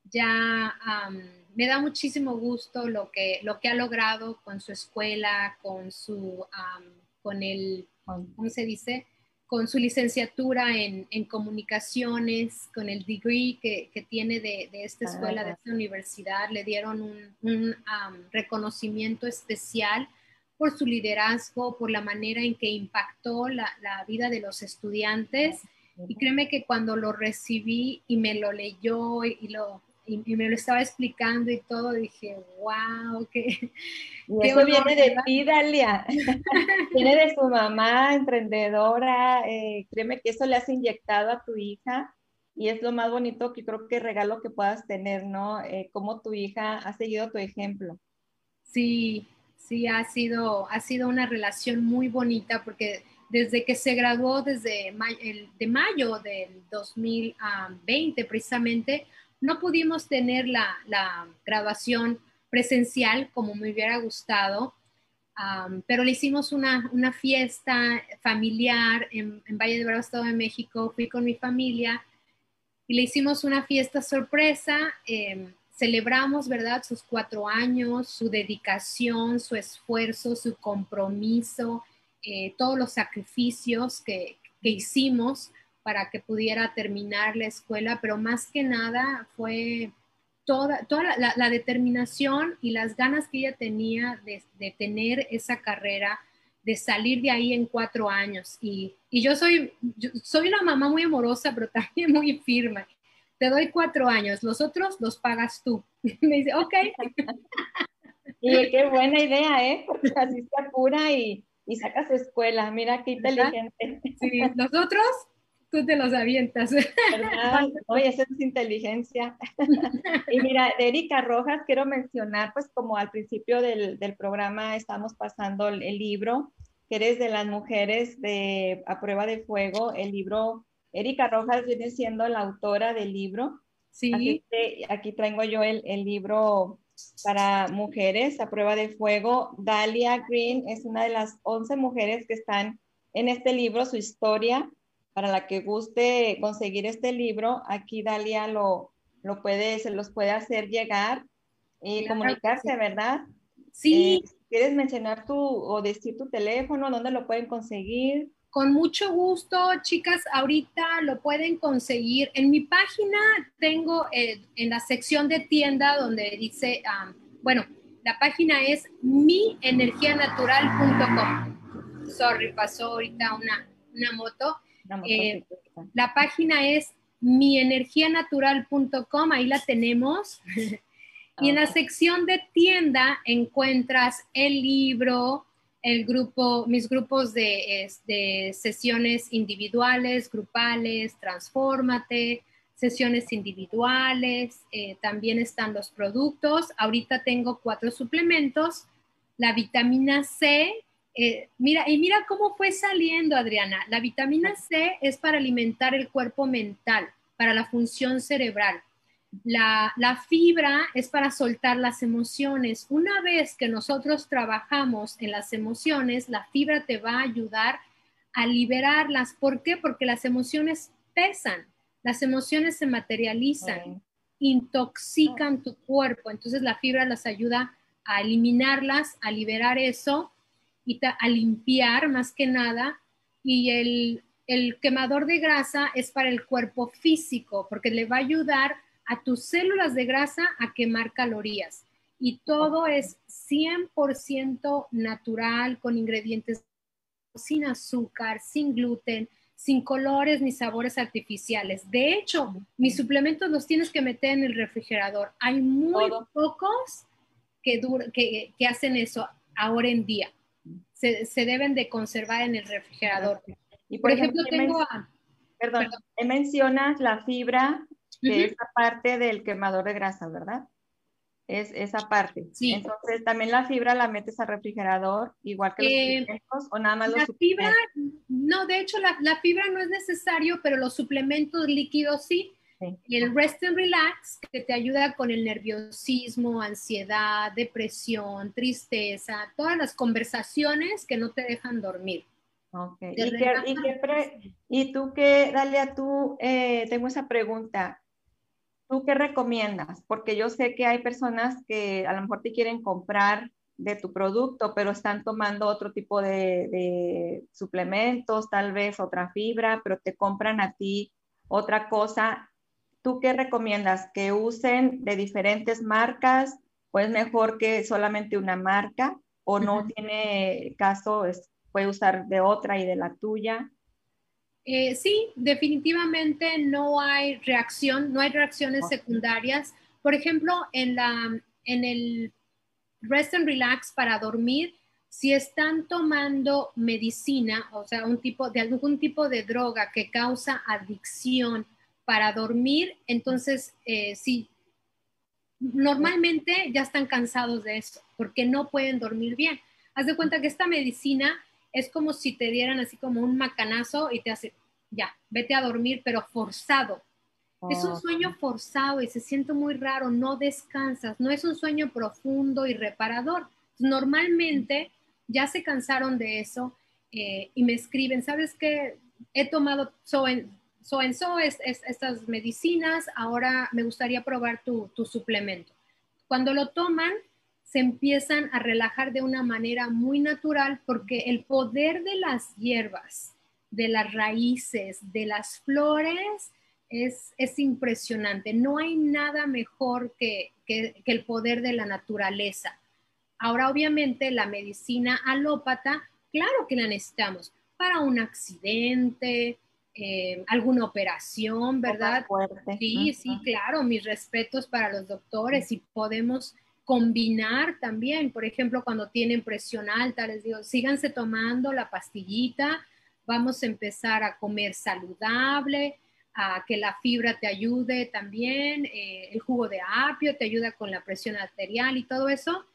Ya... Um, me da muchísimo gusto lo que, lo que ha logrado con su escuela, con su, um, con el, ¿cómo se dice? Con su licenciatura en, en comunicaciones, con el degree que, que tiene de, de, esta escuela, de esta universidad. Le dieron un, un um, reconocimiento especial por su liderazgo, por la manera en que impactó la, la vida de los estudiantes. Y créeme que cuando lo recibí y me lo leyó y, lo, y, y me lo estaba explicando y todo, dije, wow, qué... Y qué eso honor, viene de ti, Dalia. viene de su mamá, emprendedora. eh, créeme que eso le has inyectado a tu hija y es lo más bonito que creo que regalo que puedas tener, ¿no? Eh, cómo tu hija ha seguido tu ejemplo. Sí, sí, ha sido, ha sido una relación muy bonita porque desde que se graduó, desde ma- el, de mayo del 2020 precisamente, no pudimos tener la, la graduación presencial como me hubiera gustado, pero le hicimos una, fiesta familiar en, Valle de Bravo, Estado de México, fui con mi familia y le hicimos una fiesta sorpresa. eh, celebramos, ¿verdad? Sus cuatro años, su dedicación, su esfuerzo, su compromiso, eh, todos los sacrificios que hicimos para que pudiera terminar la escuela, pero más que nada fue toda, toda la, determinación y las ganas que ella tenía de, de tener esa carrera, de salir de ahí en cuatro años. Y, y yo soy, yo soy una mamá muy amorosa, pero también muy firme. Te doy cuatro años, los otros los pagas tú. Me dice, ok, Y qué buena idea, ¿eh? Porque así se apura y, y saca su escuela. Mira qué inteligente, sí, los otros tú te los avientas. ¿verdad? Oye, eso es inteligencia. Y mira, de Erika Rojas, quiero mencionar, pues como al principio del, del programa estamos pasando el, el libro, que eres de las mujeres de A Prueba de Fuego, el libro, Erika Rojas viene siendo la autora del libro. Sí, que aquí traigo yo el, el libro para mujeres a prueba de fuego. Dalia Green es una de las 11 mujeres que están en este libro, su historia. Para la que guste conseguir este libro, aquí Dalia lo, lo puede, se los puede hacer llegar y comunicarse. ¿verdad? sí, Eh, ¿Quieres mencionar tu o decir tu teléfono? ¿Dónde lo pueden conseguir? Con mucho gusto, chicas, ahorita lo pueden conseguir. En mi página tengo eh, en la sección de tienda donde dice, um, bueno, la página es mienergianatural.com. Sorry, pasó ahorita una, una moto. Eh. La página es mienergianatural.com, ahí la tenemos. y en la sección de tienda encuentras el libro, el grupo, mis grupos de sesiones individuales, grupales, transfórmate, sesiones individuales, eh, también están los productos. Ahorita tengo cuatro suplementos, la vitamina C. eh, mira, y mira cómo fue saliendo, Adriana. La vitamina C es para alimentar el cuerpo mental, para la función cerebral. La, la fibra es para soltar las emociones. Una vez que nosotros trabajamos en las emociones, la fibra te va a ayudar a liberarlas. ¿Por qué? Porque las emociones pesan, las emociones se materializan, intoxican tu cuerpo. Entonces la fibra las ayuda a eliminarlas, a liberar eso y ta- a limpiar más que nada. Y el, el quemador de grasa es para el cuerpo físico, porque le va a ayudar a tus células de grasa a quemar calorías. Y todo es 100% natural, con ingredientes sin azúcar, sin gluten, sin colores ni sabores artificiales. De hecho, mis suplementos los tienes que meter en el refrigerador. Hay muy Todo. pocos que, que, que hacen eso ahora en día. Se, se deben de conservar en el refrigerador. Y Por ejemplo, ¿qué tengo a... Perdón, perdón. ¿qué mencionas la fibra, que Ujú. es la parte del quemador de grasa, ¿verdad? Es esa parte. Sí. Entonces, también la fibra la metes al refrigerador, igual que los Eh, suplementos, o nada más los La fibra, no, de hecho la, la fibra no es necesario, pero los suplementos líquidos sí. Sí. Y el Rest and Relax, que te ayuda con el nerviosismo, ansiedad, depresión, tristeza, todas las conversaciones que no te dejan dormir. Ok. Te ¿Y, tú qué, Dalia, tú, eh, tengo esa pregunta. ¿Tú qué recomiendas? Porque yo sé que hay personas que a lo mejor te quieren comprar de tu producto, pero están tomando otro tipo de, de suplementos, tal vez otra fibra, pero te compran a ti otra cosa. ¿Tú qué recomiendas? ¿Que usen de diferentes marcas o es mejor que solamente una marca? o no tiene caso, es, puede usar de otra y de la tuya. Eh, sí, definitivamente no hay reacción, no hay reacciones secundarias. Por ejemplo, en, la, en el rest and relax para dormir, si están tomando medicina, o sea, un tipo de algún tipo de droga que causa adicción para dormir, entonces eh, sí, normalmente ya están cansados de eso, porque no pueden dormir bien. Haz de cuenta que esta medicina es como si te dieran así como un macanazo y te hace, ya, vete a dormir, pero forzado. Es un Oh, sueño forzado y se siente muy raro, no descansas, no es un sueño profundo y reparador. Normalmente ya se cansaron de eso eh, y me escriben, ¿sabes qué? He tomado so en so, en so es, es- estas medicinas, ahora me gustaría probar tu, tu suplemento. Cuando lo toman, se empiezan a relajar de una manera muy natural porque el poder de las hierbas, de las raíces, de las flores, es, es impresionante. No hay nada mejor que, que- que el poder de la naturaleza. Ahora, obviamente, la medicina alópata, claro que la necesitamos para un accidente, eh, alguna operación, ¿verdad? Sí, sí, claro, mis respetos para los doctores y podemos combinar también, por ejemplo, cuando tienen presión alta, les digo, síganse tomando la pastillita, vamos a empezar a comer saludable, a que la fibra te ayude también, eh, el jugo de apio te ayuda con la presión arterial y todo eso.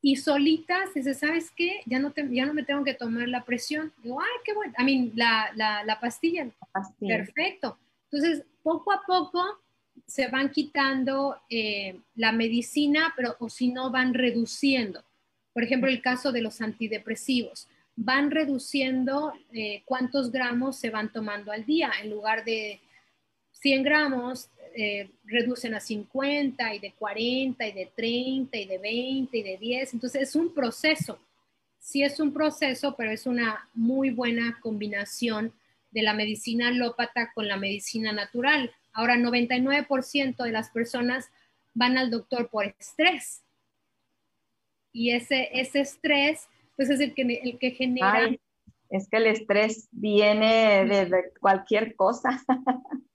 Y solitas, dice, ¿sabes qué? Ya no, te- ya no me tengo que tomar la presión. Digo, ay, qué bueno. A mí, la, la, la pastilla. Perfecto. Entonces, poco a poco se van quitando eh, la medicina, pero o si no van reduciendo. Por ejemplo, el caso de los antidepresivos. Van reduciendo eh, cuántos gramos se van tomando al día. En lugar de 100 gramos, eh, reducen a 50 y de 40 y de 30 y de 20 y de 10. Entonces, es un proceso. Sí es un proceso, pero es una muy buena combinación de la medicina alópata con la medicina natural. Ahora, 99% de las personas van al doctor por estrés. Y ese, ese estrés, pues es el que, el que genera... Es que el estrés viene de cualquier cosa.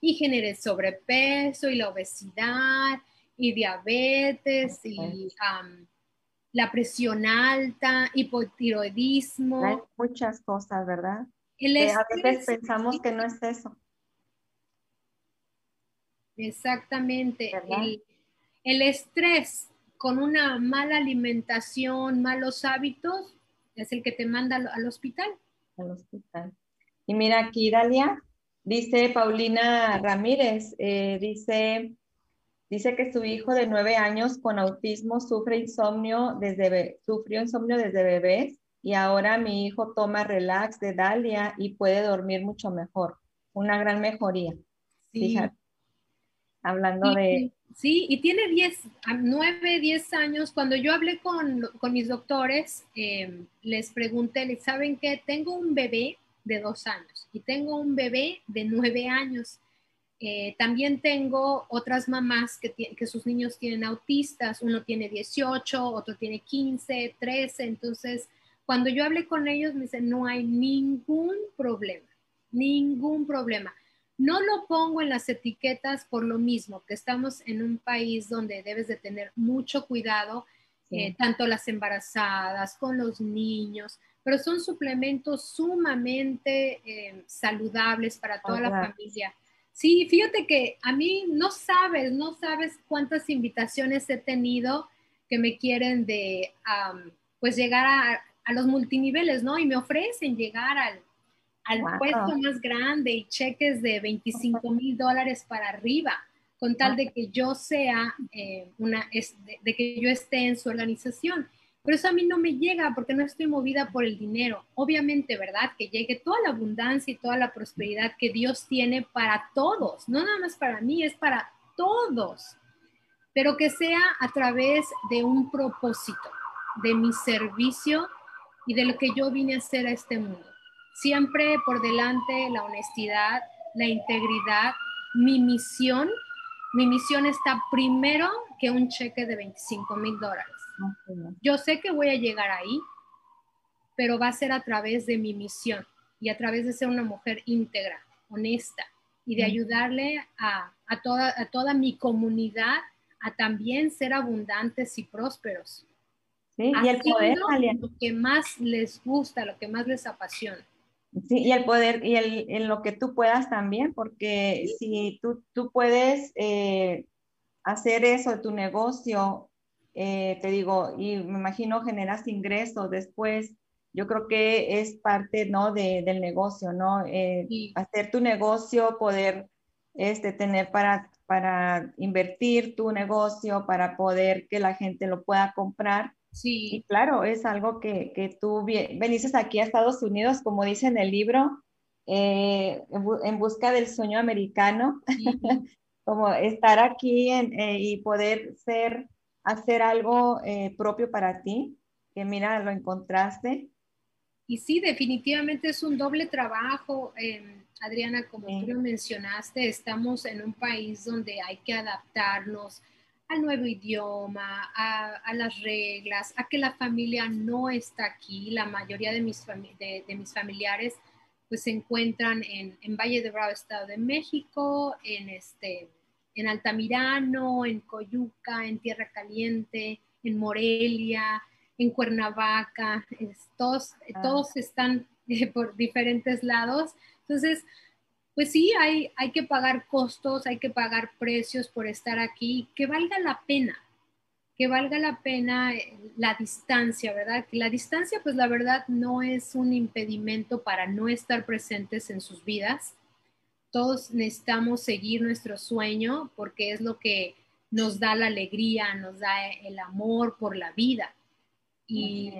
y genera el sobrepeso y la obesidad y diabetes y um, la presión alta, hipotiroidismo. Hay muchas cosas, ¿verdad? El Que a veces pensamos que no es eso. Exactamente. El estrés con una mala alimentación, malos hábitos, es el que te manda al, al hospital. al hospital. Y mira aquí, Dalia, dice Paulina Ramírez, eh, dice, dice que su hijo de nueve años con autismo sufre insomnio desde, sufrió insomnio desde bebés y ahora mi hijo toma relax de Dalia y puede dormir mucho mejor. Una gran mejoría, fíjate. Hablando de, Sí, y tiene 10, a 9, 10 años. Cuando yo hablé con, con mis doctores, eh, les pregunté, ¿les ¿saben qué? Tengo un bebé de dos años y tengo un bebé de nueve años. Eh, también tengo otras mamás que, que sus niños tienen autistas, uno tiene 18, otro tiene 15, 13. Entonces, cuando yo hablé con ellos, me dicen, no hay ningún problema, ningún problema. No lo pongo en las etiquetas por lo mismo, que estamos en un país donde debes de tener mucho cuidado, Sí. eh, tanto las embarazadas, con los niños, pero son suplementos sumamente eh, saludables para toda la familia. Sí, fíjate que a mí no sabes, no sabes cuántas invitaciones he tenido que me quieren de, am, pues llegar a, a los multiniveles, ¿no? Y me ofrecen llegar al, al Wow. puesto más grande y cheques de 25 mil dólares para arriba, con tal de que yo sea eh, una, de, de que yo esté en su organización. Pero eso a mí no me llega porque no estoy movida por el dinero. Obviamente, ¿verdad? Que llegue toda la abundancia y toda la prosperidad que Dios tiene para todos, no nada más para mí, es para todos, pero que sea a través de un propósito, de mi servicio y de lo que yo vine a hacer a este mundo. Siempre por delante la honestidad, la integridad, mi misión. Mi misión está primero que un cheque de 25 mil dólares. Yo sé que voy a llegar ahí, pero va a ser a través de mi misión y a través de ser una mujer íntegra, honesta y de ayudarle a, a toda, a toda mi comunidad a también ser abundantes y prósperos. Sí, y el poder, lo que más les gusta, lo que más les apasiona. Sí, y el poder, y el, en lo que tú puedas también, porque si tú, tú puedes eh, hacer eso de tu negocio, eh, te digo, y me imagino generas ingresos después, yo creo que es parte, ¿no? De, del negocio, ¿no? Eh, Sí. hacer tu negocio, poder este, tener para, para invertir tu negocio, para poder que la gente lo pueda comprar. Y Sí, claro, es algo que, que tú veniste aquí a Estados Unidos, como dice en el libro, eh, en busca del sueño americano, sí. como estar aquí en- eh, y poder ser, hacer algo eh, propio para ti, que mira, lo encontraste. Y sí, definitivamente es un doble trabajo. eh, Adriana, como Sí. tú lo mencionaste, estamos en un país donde hay que adaptarnos al nuevo idioma, a, a las reglas, a que la familia no está aquí. La mayoría de mis, fami- de, de mis familiares pues se encuentran en, en Valle de Bravo, Estado de México, en, este, en Altamirano, en Coyuca, en Tierra Caliente, en Morelia, en Cuernavaca, es- todos, Ah. todos están eh, por diferentes lados. Entonces, pues sí, hay, hay que pagar costos, hay que pagar precios por estar aquí, que valga la pena, que valga la pena eh, la distancia, ¿verdad? Que la distancia, pues la verdad no es un impedimento para no estar presentes en sus vidas. Todos necesitamos seguir nuestro sueño porque es lo que nos da la alegría, nos da el amor por la vida. Y,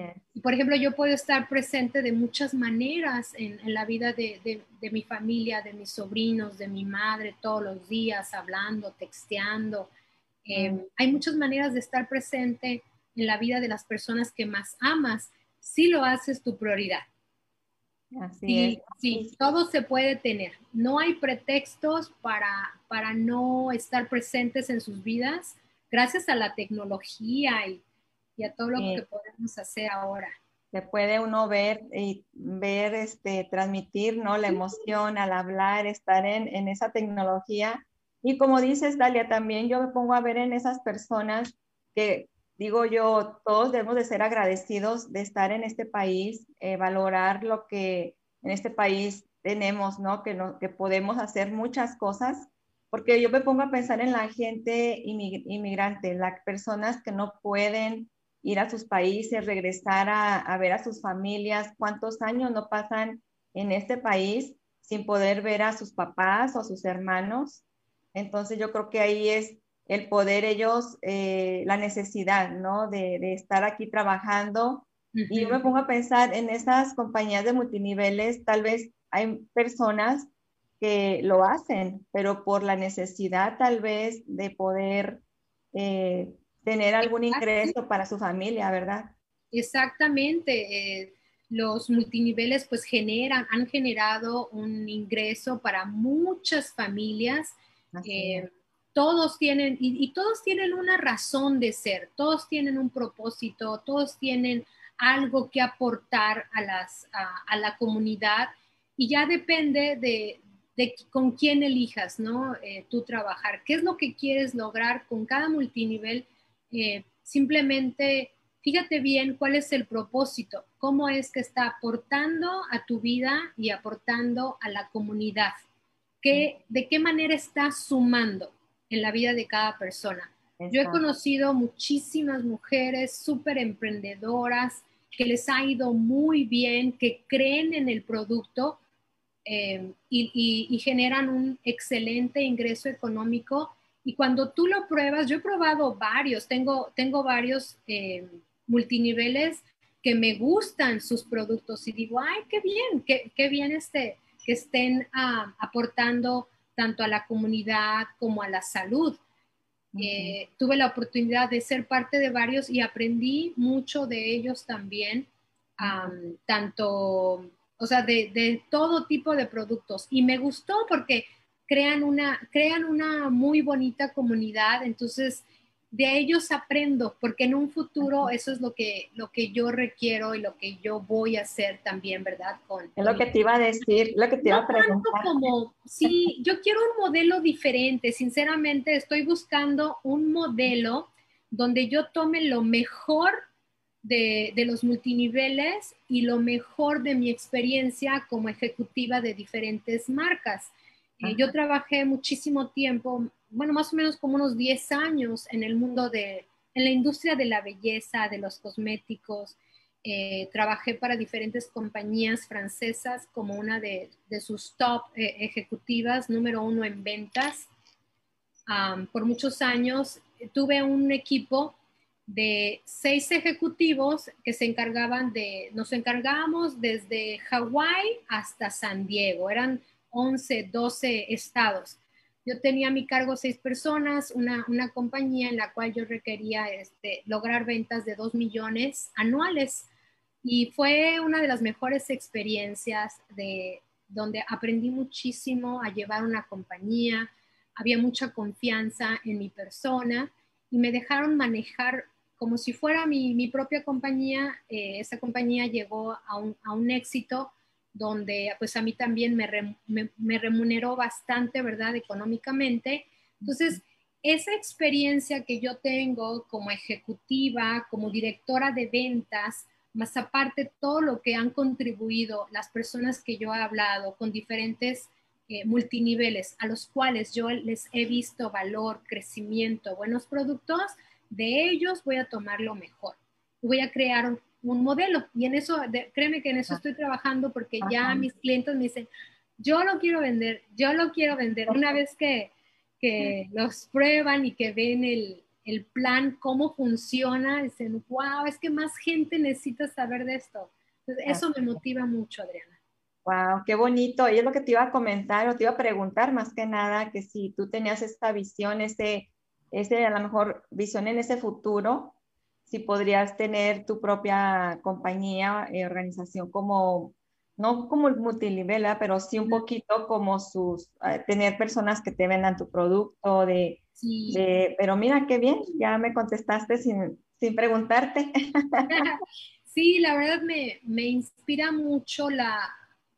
por ejemplo, yo puedo estar presente de muchas maneras en, en la vida de, de- de mi familia, de mis sobrinos, de mi madre, todos los días, hablando, texteando. Eh, Mm. Hay muchas maneras de estar presente en la vida de las personas que más amas si lo haces tu prioridad. Así Sí, es. sí, todo se puede tener. No hay pretextos para, para no estar presentes en sus vidas gracias a la tecnología y, y a todo lo Sí. que podemos hacer ahora. Se puede uno ver y ver, este, transmitir, ¿no? La emoción al hablar, estar en, en esa tecnología. Y como dices, Dalia, también yo me pongo a ver en esas personas que, digo yo, todos debemos de ser agradecidos de estar en este país, eh, valorar lo que en este país tenemos, ¿no? Que, no, que podemos hacer muchas cosas. Porque yo me pongo a pensar en la gente inmig- inmigrante, las personas que no pueden ir a sus países, regresar a, a, ver a sus familias, cuántos años no pasan en este país sin poder ver a sus papás o a sus hermanos. Entonces yo creo que ahí es el poder ellos, eh, la necesidad, ¿no? De, de, estar aquí trabajando. Uh -huh. Y yo me pongo a pensar en esas compañías de multiniveles, tal vez hay personas que lo hacen, pero por la necesidad tal vez de poder eh, tener algún ingreso para su familia, ¿verdad? Exactamente. Eh, los multiniveles pues generan, han generado un ingreso para muchas familias. Eh, todos tienen, y, y, todos tienen una razón de ser, todos tienen un propósito, todos tienen algo que aportar a, las, a, a la comunidad y ya depende de, de con quién elijas, ¿no? Eh, tú trabajar. ¿Qué es lo que quieres lograr con cada multinivel? Eh, simplemente fíjate bien cuál es el propósito, cómo es que está aportando a tu vida y aportando a la comunidad, ¿Qué, de qué manera está sumando en la vida de cada persona. Exacto. Yo he conocido muchísimas mujeres súper emprendedoras que les ha ido muy bien, que creen en el producto eh, y, y, y generan un excelente ingreso económico y cuando tú lo pruebas, yo he probado varios, tengo, tengo varios eh, multiniveles que me gustan sus productos y digo, ay, qué bien, qué, qué bien este, que estén uh, aportando tanto a la comunidad como a la salud. Uh -huh. eh, tuve la oportunidad de ser parte de varios y aprendí mucho de ellos también, um, tanto, o sea, de, de todo tipo de productos. Y me gustó porque crean una, crean una muy bonita comunidad, entonces de ellos aprendo, porque en un futuro eso es lo que, lo que yo requiero y lo que yo voy a hacer también, ¿verdad? Con, es lo que te iba a decir, lo que te iba a preguntar. Como, sí, yo quiero un modelo diferente, sinceramente estoy buscando un modelo donde yo tome lo mejor de, de, los multiniveles y lo mejor de mi experiencia como ejecutiva de diferentes marcas. Eh, yo trabajé muchísimo tiempo, bueno, más o menos como unos 10 años en el mundo de, en la industria de la belleza, de los cosméticos. Eh, trabajé para diferentes compañías francesas como una de, de sus top eh, ejecutivas, número uno en ventas. por muchos años tuve un equipo de seis ejecutivos que se encargaban de, nos encargábamos desde Hawái hasta San Diego, eran 11, 12 estados. Yo tenía a mi cargo seis personas, una, compañía en la cual yo requería este, lograr ventas de 2 millones anuales y fue una de las mejores experiencias de donde aprendí muchísimo a llevar una compañía, había mucha confianza en mi persona y me dejaron manejar como si fuera mi, propia compañía. Eh, esa compañía llegó a un, a un éxito donde pues a mí también me, remuneró bastante, ¿verdad? Económicamente. Entonces, esa experiencia que yo tengo como ejecutiva, como directora de ventas, más aparte todo lo que han contribuido las personas que yo he hablado con diferentes eh, multiniveles a los cuales yo les he visto valor, crecimiento, buenos productos, de ellos voy a tomar lo mejor. Voy a crear un modelo. Y en eso, créeme que en eso estoy trabajando porque ya mis clientes me dicen, yo lo quiero vender, yo lo quiero vender. Una vez que, que los prueban y que ven el, el, plan, cómo funciona, dicen, wow, es que más gente necesita saber de esto. Entonces, eso me motiva mucho, Adriana. Wow, qué bonito. Y es lo que te iba a comentar o te iba a preguntar más que nada, que si tú tenías esta visión, ese, ese a lo mejor visión en ese futuro, si podrías tener tu propia compañía, eh, organización como, no como el multinivel, pero sí un poquito como sus, eh, tener personas que te vendan tu producto, de, pero mira qué bien, ya me contestaste sin, sin preguntarte. sí, la verdad me, me inspira mucho la,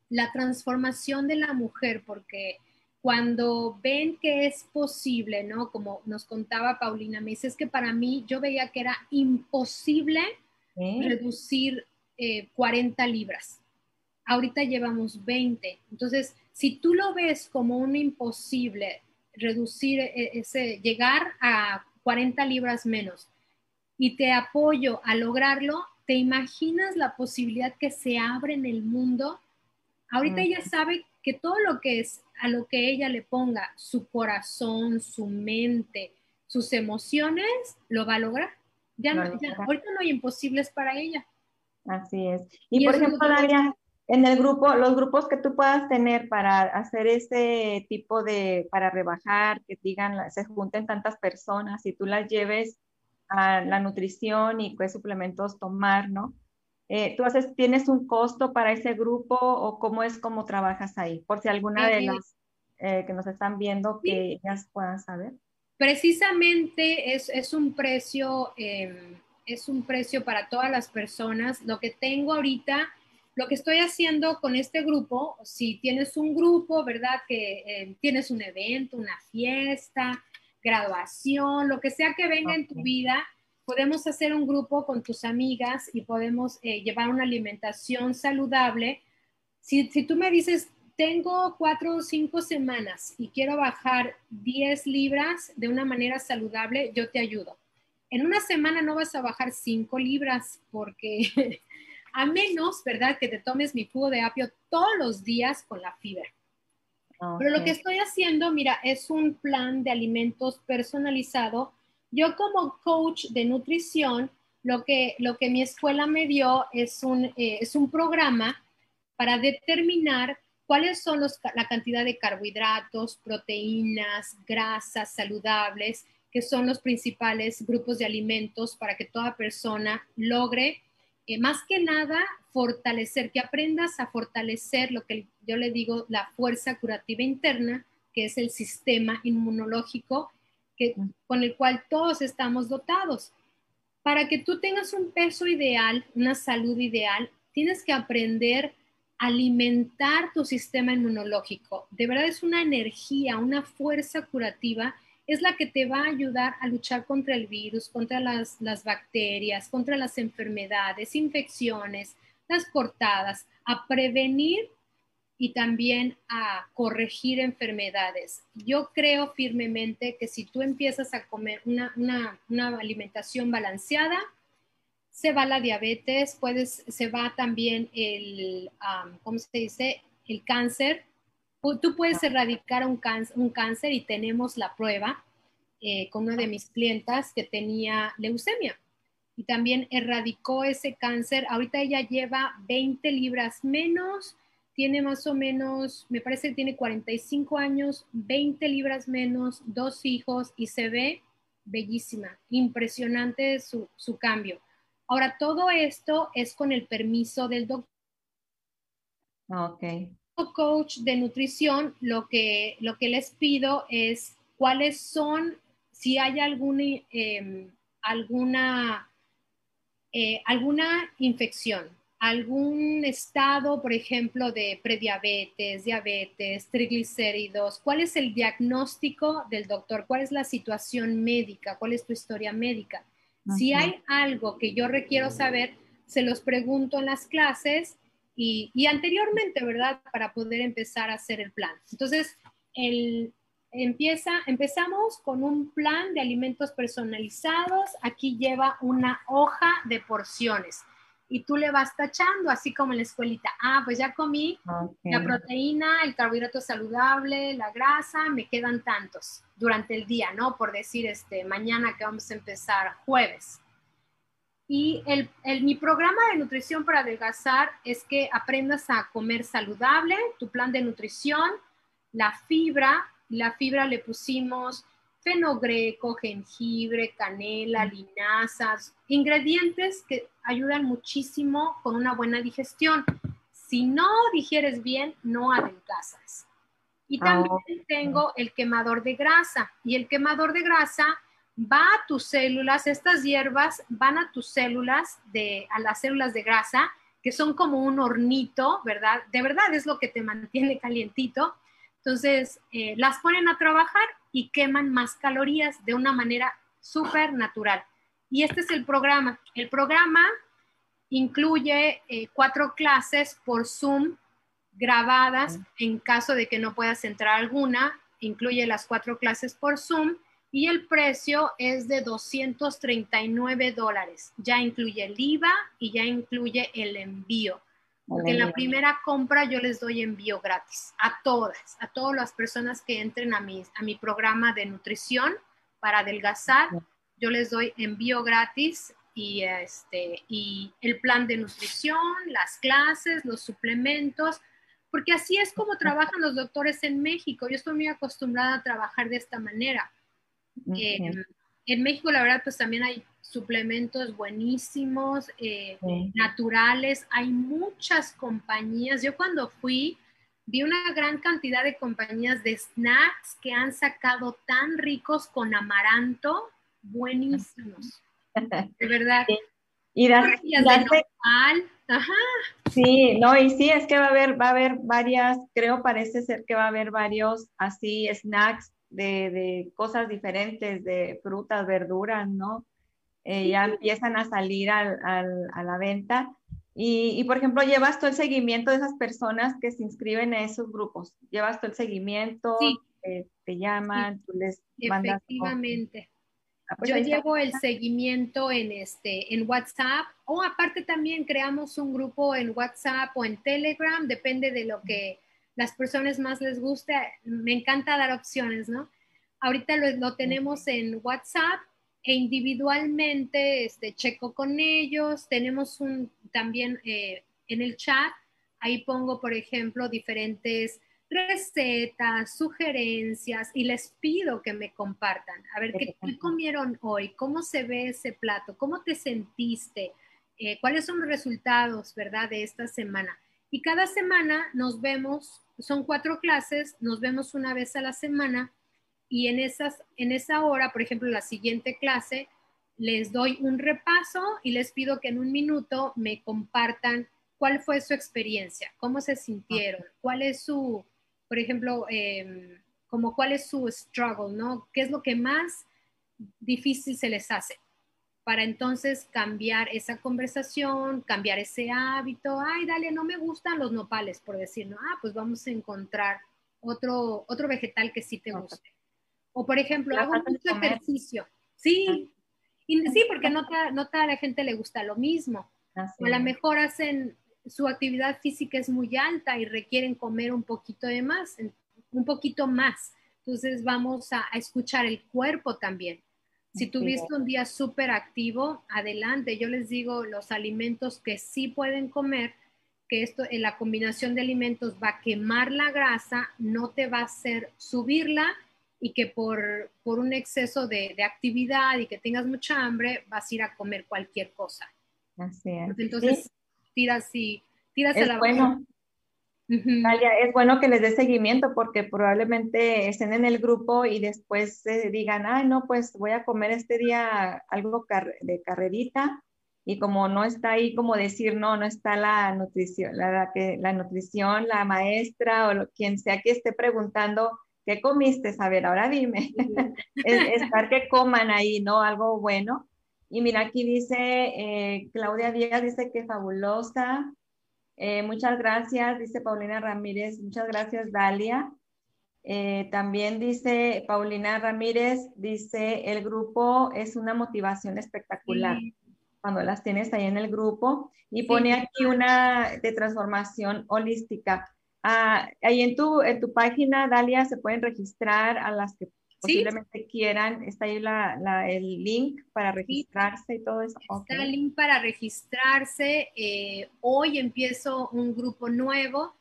la transformación de la mujer, porque cuando ven que es posible, ¿no? Como nos contaba Paulina, me dice, es que para mí yo veía que era imposible reducir 40 eh, libras. Ahorita llevamos 20. Entonces, si tú lo ves como un imposible reducir e, ese, llegar a 40 libras menos y te apoyo a lograrlo, ¿te imaginas la posibilidad que se abre en el mundo? Ahorita ella sabe que todo lo que es a lo que ella le ponga su corazón, su mente, sus emociones, lo va a lograr. Ya, no, ahorita no hay imposibles para ella. Así es. Y, por ejemplo, Dalia, en el grupo, los grupos que tú puedas tener para hacer ese tipo de, para rebajar, que digan, se junten tantas personas y tú las lleves a la nutrición y qué suplementos tomar, ¿no? Eh, ¿Tú haces, tienes un costo para ese grupo o cómo es cómo trabajas ahí? Por si alguna de eh, las eh, que nos están viendo que ellas puedan saber. Precisamente es, es un precio, em, es un precio para todas las personas. Lo que tengo ahorita, lo que estoy haciendo con este grupo, si tienes un grupo, ¿verdad? Que em, tienes un evento, una fiesta, graduación, lo que sea que venga en tu vida, podemos hacer un grupo con tus amigas y podemos eh, llevar una alimentación saludable. Si, si, tú me dices, tengo cuatro o cinco semanas y quiero bajar 10 libras de una manera saludable, yo te ayudo. En una semana no vas a bajar 5 libras porque a menos, ¿verdad?, que te tomes mi jugo de apio todos los días con la fibra. Pero lo que estoy haciendo, mira, es un plan de alimentos personalizado yo como coach de nutrición, lo que, lo que mi escuela me dio es un, eh, es un programa para determinar cuáles son los, la cantidad de carbohidratos, proteínas, grasas saludables, que son los principales grupos de alimentos para que toda persona logre, eh, más que nada, fortalecer, que aprendas a fortalecer lo que yo le digo, la fuerza curativa interna, que es el sistema inmunológico que, con el cual todos estamos dotados. Para que tú tengas un peso ideal, una salud ideal, tienes que aprender a alimentar tu sistema inmunológico. De verdad es una energía, una fuerza curativa, es la que te va a ayudar a luchar contra el virus, contra las, las bacterias, contra las enfermedades, infecciones, las cortadas, a prevenir y también a corregir enfermedades. Yo creo firmemente que si tú empiezas a comer una, alimentación balanceada, se va la diabetes, puedes, se va también el, ¿cómo se dice? El cáncer. Tú puedes erradicar un cáncer, un cáncer y tenemos la prueba eh, con una de mis clientas que tenía leucemia y también erradicó ese cáncer. Ahorita ella lleva 20 libras menos, tiene más o menos, me parece que tiene 45 años, 20 libras menos, dos hijos y se ve bellísima, impresionante su, su cambio. Ahora, todo esto es con el permiso del doctor. Ok. Coach de nutrición, lo que, lo que les pido es cuáles son, si hay alguna, em, alguna eh, alguna infección, algún estado, por ejemplo, de prediabetes, diabetes, triglicéridos, ¿cuál es el diagnóstico del doctor? ¿Cuál es la situación médica? ¿Cuál es tu historia médica? Si hay algo que yo requiero saber, se los pregunto en las clases y, y anteriormente, ¿verdad? Para poder empezar a hacer el plan. Entonces, el, Empieza, empezamos con un plan de alimentos personalizados. Aquí lleva una hoja de porciones y tú le vas tachando, así como en la escuelita. Ah, pues ya comí la proteína, el carbohidrato saludable, la grasa, me quedan tantos durante el día, ¿no? Por decir, este, mañana que vamos a empezar jueves. Y el, el, mi programa de nutrición para adelgazar es que aprendas a comer saludable, tu plan de nutrición, la fibra, la fibra le pusimos fenogreco, jengibre, canela, linazas, ingredientes que ayudan muchísimo con una buena digestión. Si no digieres bien, no adelgazas. Y ah, también tengo el quemador de grasa. Y el quemador de grasa va a tus células, estas hierbas van a tus células, de, a las células de grasa, que son como un hornito, ¿verdad? De verdad es lo que te mantiene calientito entonces, eh, las ponen a trabajar y queman más calorías de una manera súper natural. Y este es el programa. El programa incluye eh, cuatro clases por Zoom grabadas en caso de que no puedas entrar alguna. Incluye las cuatro clases por Zoom y el precio es de 239 dólares. Ya incluye el IVA y ya incluye el envío. Porque en la primera compra yo les doy envío gratis a todas, a todas las personas que entren a mi, a mi programa de nutrición para adelgazar. Yo les doy envío gratis y, este, y el plan de nutrición, las clases, los suplementos, porque así es como trabajan los doctores en México. Yo estoy muy acostumbrada a trabajar de esta manera. Eh, en México, la verdad, pues también hay suplementos buenísimos, eh, naturales. Hay muchas compañías. Yo cuando fui, vi una gran cantidad de compañías de snacks que han sacado tan ricos con amaranto, buenísimos. De verdad. Y Sí, no, y sí, es que va a haber, va a haber varias, creo parece ser que va a haber varios así snacks de, de cosas diferentes, de frutas, verduras, ¿no? Eh, ya empiezan a salir al, al, a la venta. Y, y, por ejemplo, llevas todo el seguimiento de esas personas que se inscriben en esos grupos. Llevas todo el seguimiento, te llaman, tú les mandas. Efectivamente. Ah, pues Yo llevo el seguimiento en, este, en WhatsApp o aparte también creamos un grupo en WhatsApp o en Telegram, depende de lo que las personas más les guste. Me encanta dar opciones, ¿no? Ahorita lo, lo tenemos en WhatsApp e individualmente este, checo con ellos. Tenemos un también eh, en el chat, ahí pongo, por ejemplo, diferentes recetas, sugerencias y les pido que me compartan. A ver, ¿qué, comieron hoy? ¿Cómo se ve ese plato? ¿Cómo te sentiste? Eh, ¿Cuáles son los resultados, verdad, de esta semana? Y cada semana nos vemos, son cuatro clases, nos vemos una vez a la semana y en, esas, en esa hora, por ejemplo, la siguiente clase, les doy un repaso y les pido que en un minuto me compartan cuál fue su experiencia, cómo se sintieron, cuál es su, por ejemplo, em, como cuál es su struggle, ¿no? ¿Qué es lo que más difícil se les hace? Para entonces cambiar esa conversación, cambiar ese hábito. Ay, dale, no me gustan los nopales, por decir, ¿no? Ah, pues vamos a encontrar otro, otro vegetal que sí te guste. O por ejemplo, hago mucho ejercicio. Sí, y sí, porque no, no toda la gente le gusta lo mismo. Así O a lo mejor hacen, su actividad física es muy alta y requieren comer un poquito de más, un poquito más. Entonces vamos a, a escuchar el cuerpo también. Si tuviste un día súper activo, adelante. Yo les digo los alimentos que sí pueden comer, que esto en la combinación de alimentos va a quemar la grasa, no te va a hacer subirla y que por, por un exceso de, de actividad y que tengas mucha hambre, vas a ir a comer cualquier cosa. Así es. Entonces, Sí, tiras y tiras a es la bueno. Es bueno que les dé seguimiento porque probablemente estén en el grupo y después eh, digan, ay, no, pues voy a comer este día algo car- de carrerita y como no está ahí, como decir, no, no está la nutrición, la, la que, la nutrición, la maestra o lo- quien sea que esté preguntando, ¿qué comiste? A ver, ahora dime. es, estar que coman ahí, ¿no? Algo bueno. Y mira, aquí dice, eh, Claudia Díaz dice que fabulosa. Eh, muchas gracias, dice Paulina Ramírez. Muchas gracias, Dalia. Eh, también dice Paulina Ramírez, dice, el grupo es una motivación espectacular Sí. cuando las tienes ahí en el grupo. Y Sí. pone aquí una de transformación holística. Ah, ahí en tu, en tu página, Dalia, se pueden registrar a las que posiblemente quieran. Está ahí la, la- el link para registrarse y todo eso. Está el link para registrarse. eh, hoy empiezo un grupo nuevo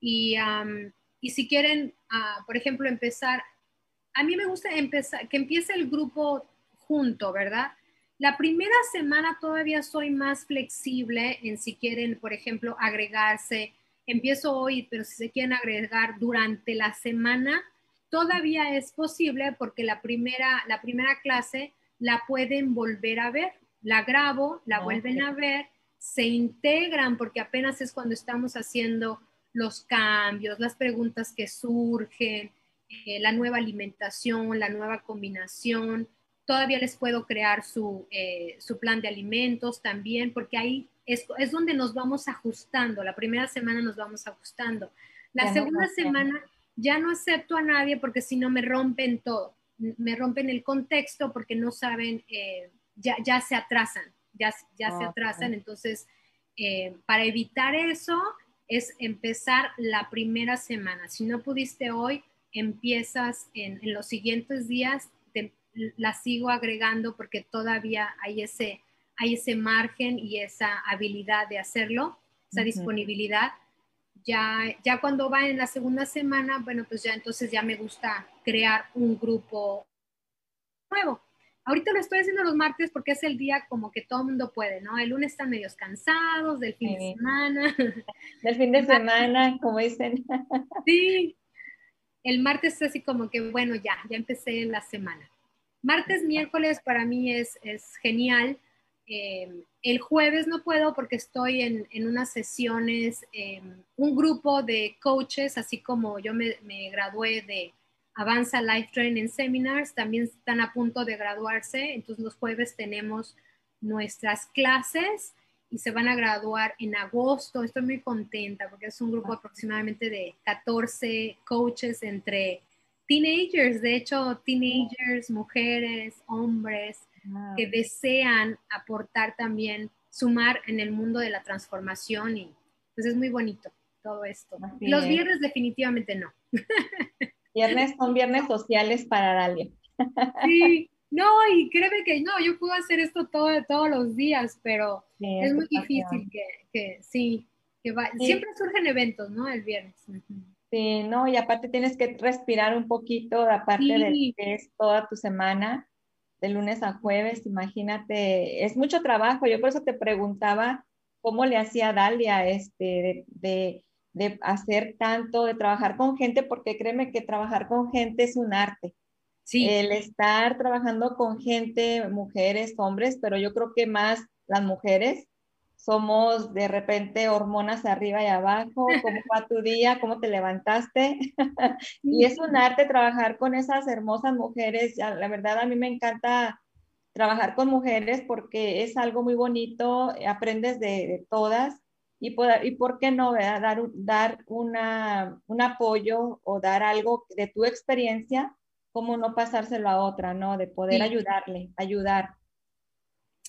y, am, y si quieren, ah, por ejemplo, empezar, a mí me gusta empezar, que empiece el grupo junto, ¿verdad? La primera semana todavía soy más flexible en si quieren, por ejemplo, agregarse. Empiezo hoy, pero si se quieren agregar durante la semana, todavía es posible porque la primera, la primera clase la pueden volver a ver. La grabo, la Ok. vuelven a ver, se integran porque apenas es cuando estamos haciendo los cambios, las preguntas que surgen, eh, la nueva alimentación, la nueva combinación. Todavía les puedo crear su, eh, su plan de alimentos también, porque ahí es, es donde nos vamos ajustando. La primera semana nos vamos ajustando. La Ya segunda semana ya no acepto a nadie porque si no me rompen todo. Me rompen el contexto porque no saben, eh, ya, ya se atrasan, ya, ya se atrasan. Entonces, eh, para evitar eso, es empezar la primera semana. Si no pudiste hoy, empiezas en, en los siguientes días, te- la sigo agregando porque todavía hay ese, hay ese margen y esa habilidad de hacerlo, esa disponibilidad. Ya, ya cuando va en la segunda semana, bueno, pues ya entonces ya me gusta crear un grupo nuevo. Ahorita lo estoy haciendo los martes porque es el día como que todo el mundo puede, ¿no? El lunes están medios cansados del fin de semana. Del fin de semana, como dicen. Sí, el martes es así como que, bueno, ya, ya empecé la semana. Martes, miércoles para mí es, es genial. Eh, el jueves no puedo porque estoy en, en unas sesiones, eh, un grupo de coaches, así como yo me, me gradué de Avanza Life Training Seminars, también están a punto de graduarse, entonces los jueves tenemos nuestras clases y se van a graduar en agosto. Estoy muy contenta porque es un grupo aproximadamente de 14 coaches entre teenagers, de hecho, teenagers, mujeres, hombres, Ah, que desean aportar también, sumar en el mundo de la transformación y pues es muy bonito todo esto. Así Los es. viernes definitivamente no. Viernes son viernes sociales para Dalia. Sí, no, y créeme que no, yo puedo hacer esto todo, todos los días, pero Sí, es muy tu pasión. difícil que, que sí, que va. Sí. Siempre surgen eventos, ¿no? El viernes. Sí, no, y aparte tienes que respirar un poquito, aparte de Sí. que es toda tu semana, de lunes a jueves, imagínate, es mucho trabajo. Yo por eso te preguntaba cómo le hacía Dalia este, de, de, de hacer tanto, de trabajar con gente, porque créeme que trabajar con gente es un arte. Sí, el estar trabajando con gente, mujeres, hombres, pero yo creo que más las mujeres somos de repente hormonas arriba y abajo, cómo va tu día, cómo te levantaste. y es un arte trabajar con esas hermosas mujeres. La verdad a mí me encanta trabajar con mujeres porque es algo muy bonito, aprendes de, de todas y, poder- y por qué no, ¿verdad? Dar, dar una, un apoyo o dar algo de tu experiencia, cómo no pasárselo a otra, ¿no? De poder Sí. ayudarle, ayudar.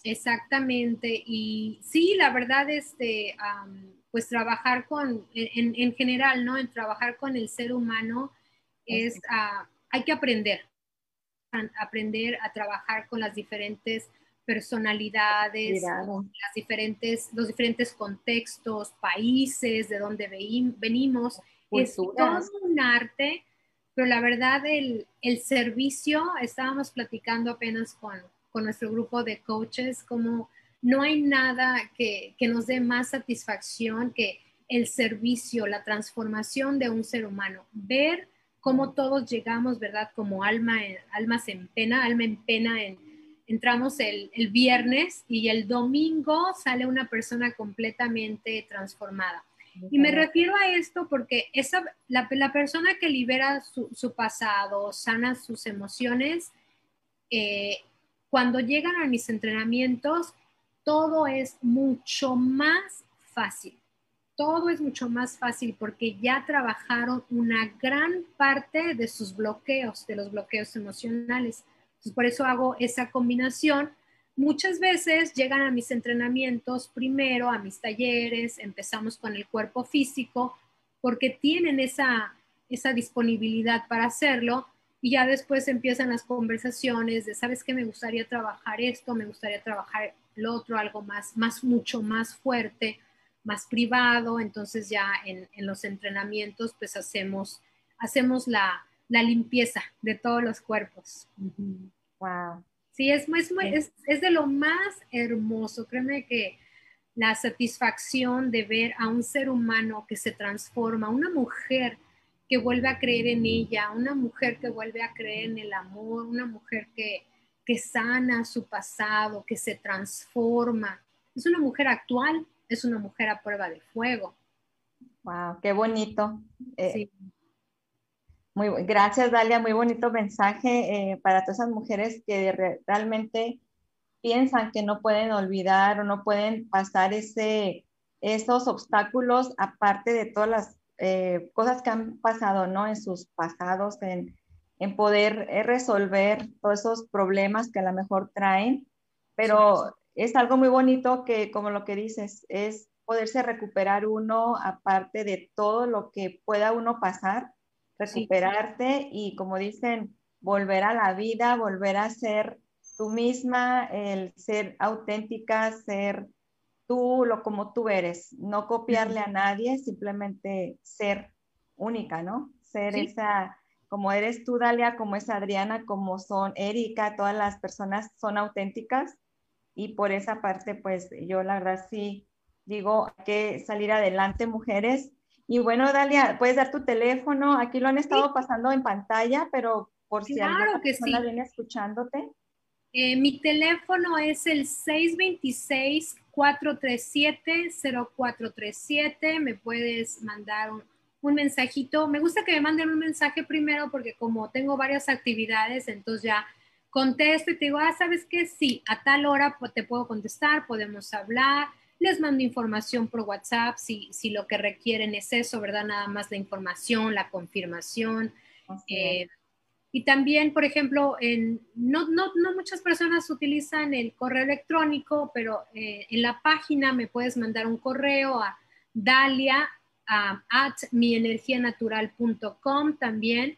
Exactamente. Y sí, la verdad, este, am, pues trabajar con, en, en general, ¿no? En trabajar con el ser humano es, ah, hay que aprender, aprender a trabajar con las diferentes personalidades, las diferentes, los diferentes contextos, países de donde venimos. Es todo un arte, pero la verdad el, el servicio, estábamos platicando apenas con, con nuestro grupo de coaches, como no hay nada que, que nos dé más satisfacción que el servicio, la transformación de un ser humano, ver cómo todos llegamos, ¿verdad? Como alma, en- almas en pena, alma en pena en, entramos el, el viernes y el domingo sale una persona completamente transformada. Y me refiero a esto porque esa, la, la persona que libera su, su pasado, sana sus emociones, eh, cuando llegan a mis entrenamientos, todo es mucho más fácil. Todo es mucho más fácil porque ya trabajaron una gran parte de sus bloqueos, de los bloqueos emocionales. Por eso hago esa combinación. Muchas veces llegan a mis entrenamientos primero, a mis talleres, empezamos con el cuerpo físico, porque tienen esa, esa disponibilidad para hacerlo y ya después empiezan las conversaciones de, ¿sabes qué? Me gustaría trabajar esto, me gustaría trabajar lo otro, algo más, más mucho más fuerte, más privado. Entonces ya en, en los entrenamientos pues hacemos, hacemos la, la limpieza de todos los cuerpos. Wow. Sí, es, es, es, es de lo más hermoso. Créeme que la satisfacción de ver a un ser humano que se transforma, una mujer que vuelve a creer en ella, una mujer que vuelve a creer en el amor, una mujer que, que sana su pasado, que se transforma. Es una mujer actual, es una mujer a prueba de fuego. Wow, qué bonito. Eh, Sí. Muy, gracias, Dalia. Muy bonito mensaje eh, para todas esas mujeres que re- realmente piensan que no pueden olvidar o no pueden pasar ese, esos obstáculos, aparte de todas las eh, cosas que han pasado, ¿no? En sus pasados, en, en poder eh, resolver todos esos problemas que a lo mejor traen. Pero es algo muy bonito que, como lo que dices, es poderse recuperar uno, aparte de todo lo que pueda uno pasar Sí. recuperarte y como dicen, volver a la vida, volver a ser tú misma, el ser auténtica, ser tú, lo como tú eres, no copiarle a nadie, simplemente ser única, ¿no? Ser Sí. esa, como eres tú, Dalia, como es Adriana, como son Erika, todas las personas son auténticas y por esa parte, pues yo la verdad sí digo, hay que salir adelante, mujeres. Y bueno, Dalia, puedes dar tu teléfono. Aquí lo han estado pasando en pantalla, pero por si Claro alguna que persona sí. viene escuchándote. Eh, mi teléfono es el 626-437-0437. Me puedes mandar un, un mensajito. Me gusta que me manden un mensaje primero porque como tengo varias actividades, entonces ya contesto y te digo, ah, ¿sabes qué? Sí, a tal hora te puedo contestar, podemos hablar. Les mando información por WhatsApp si, si lo que requieren es eso, ¿verdad? Nada más la información, la confirmación. Eh, y también, por ejemplo, en, no, no, no muchas personas utilizan el correo electrónico, pero eh, en la página me puedes mandar un correo a dalia um, at mienergianatural.com también.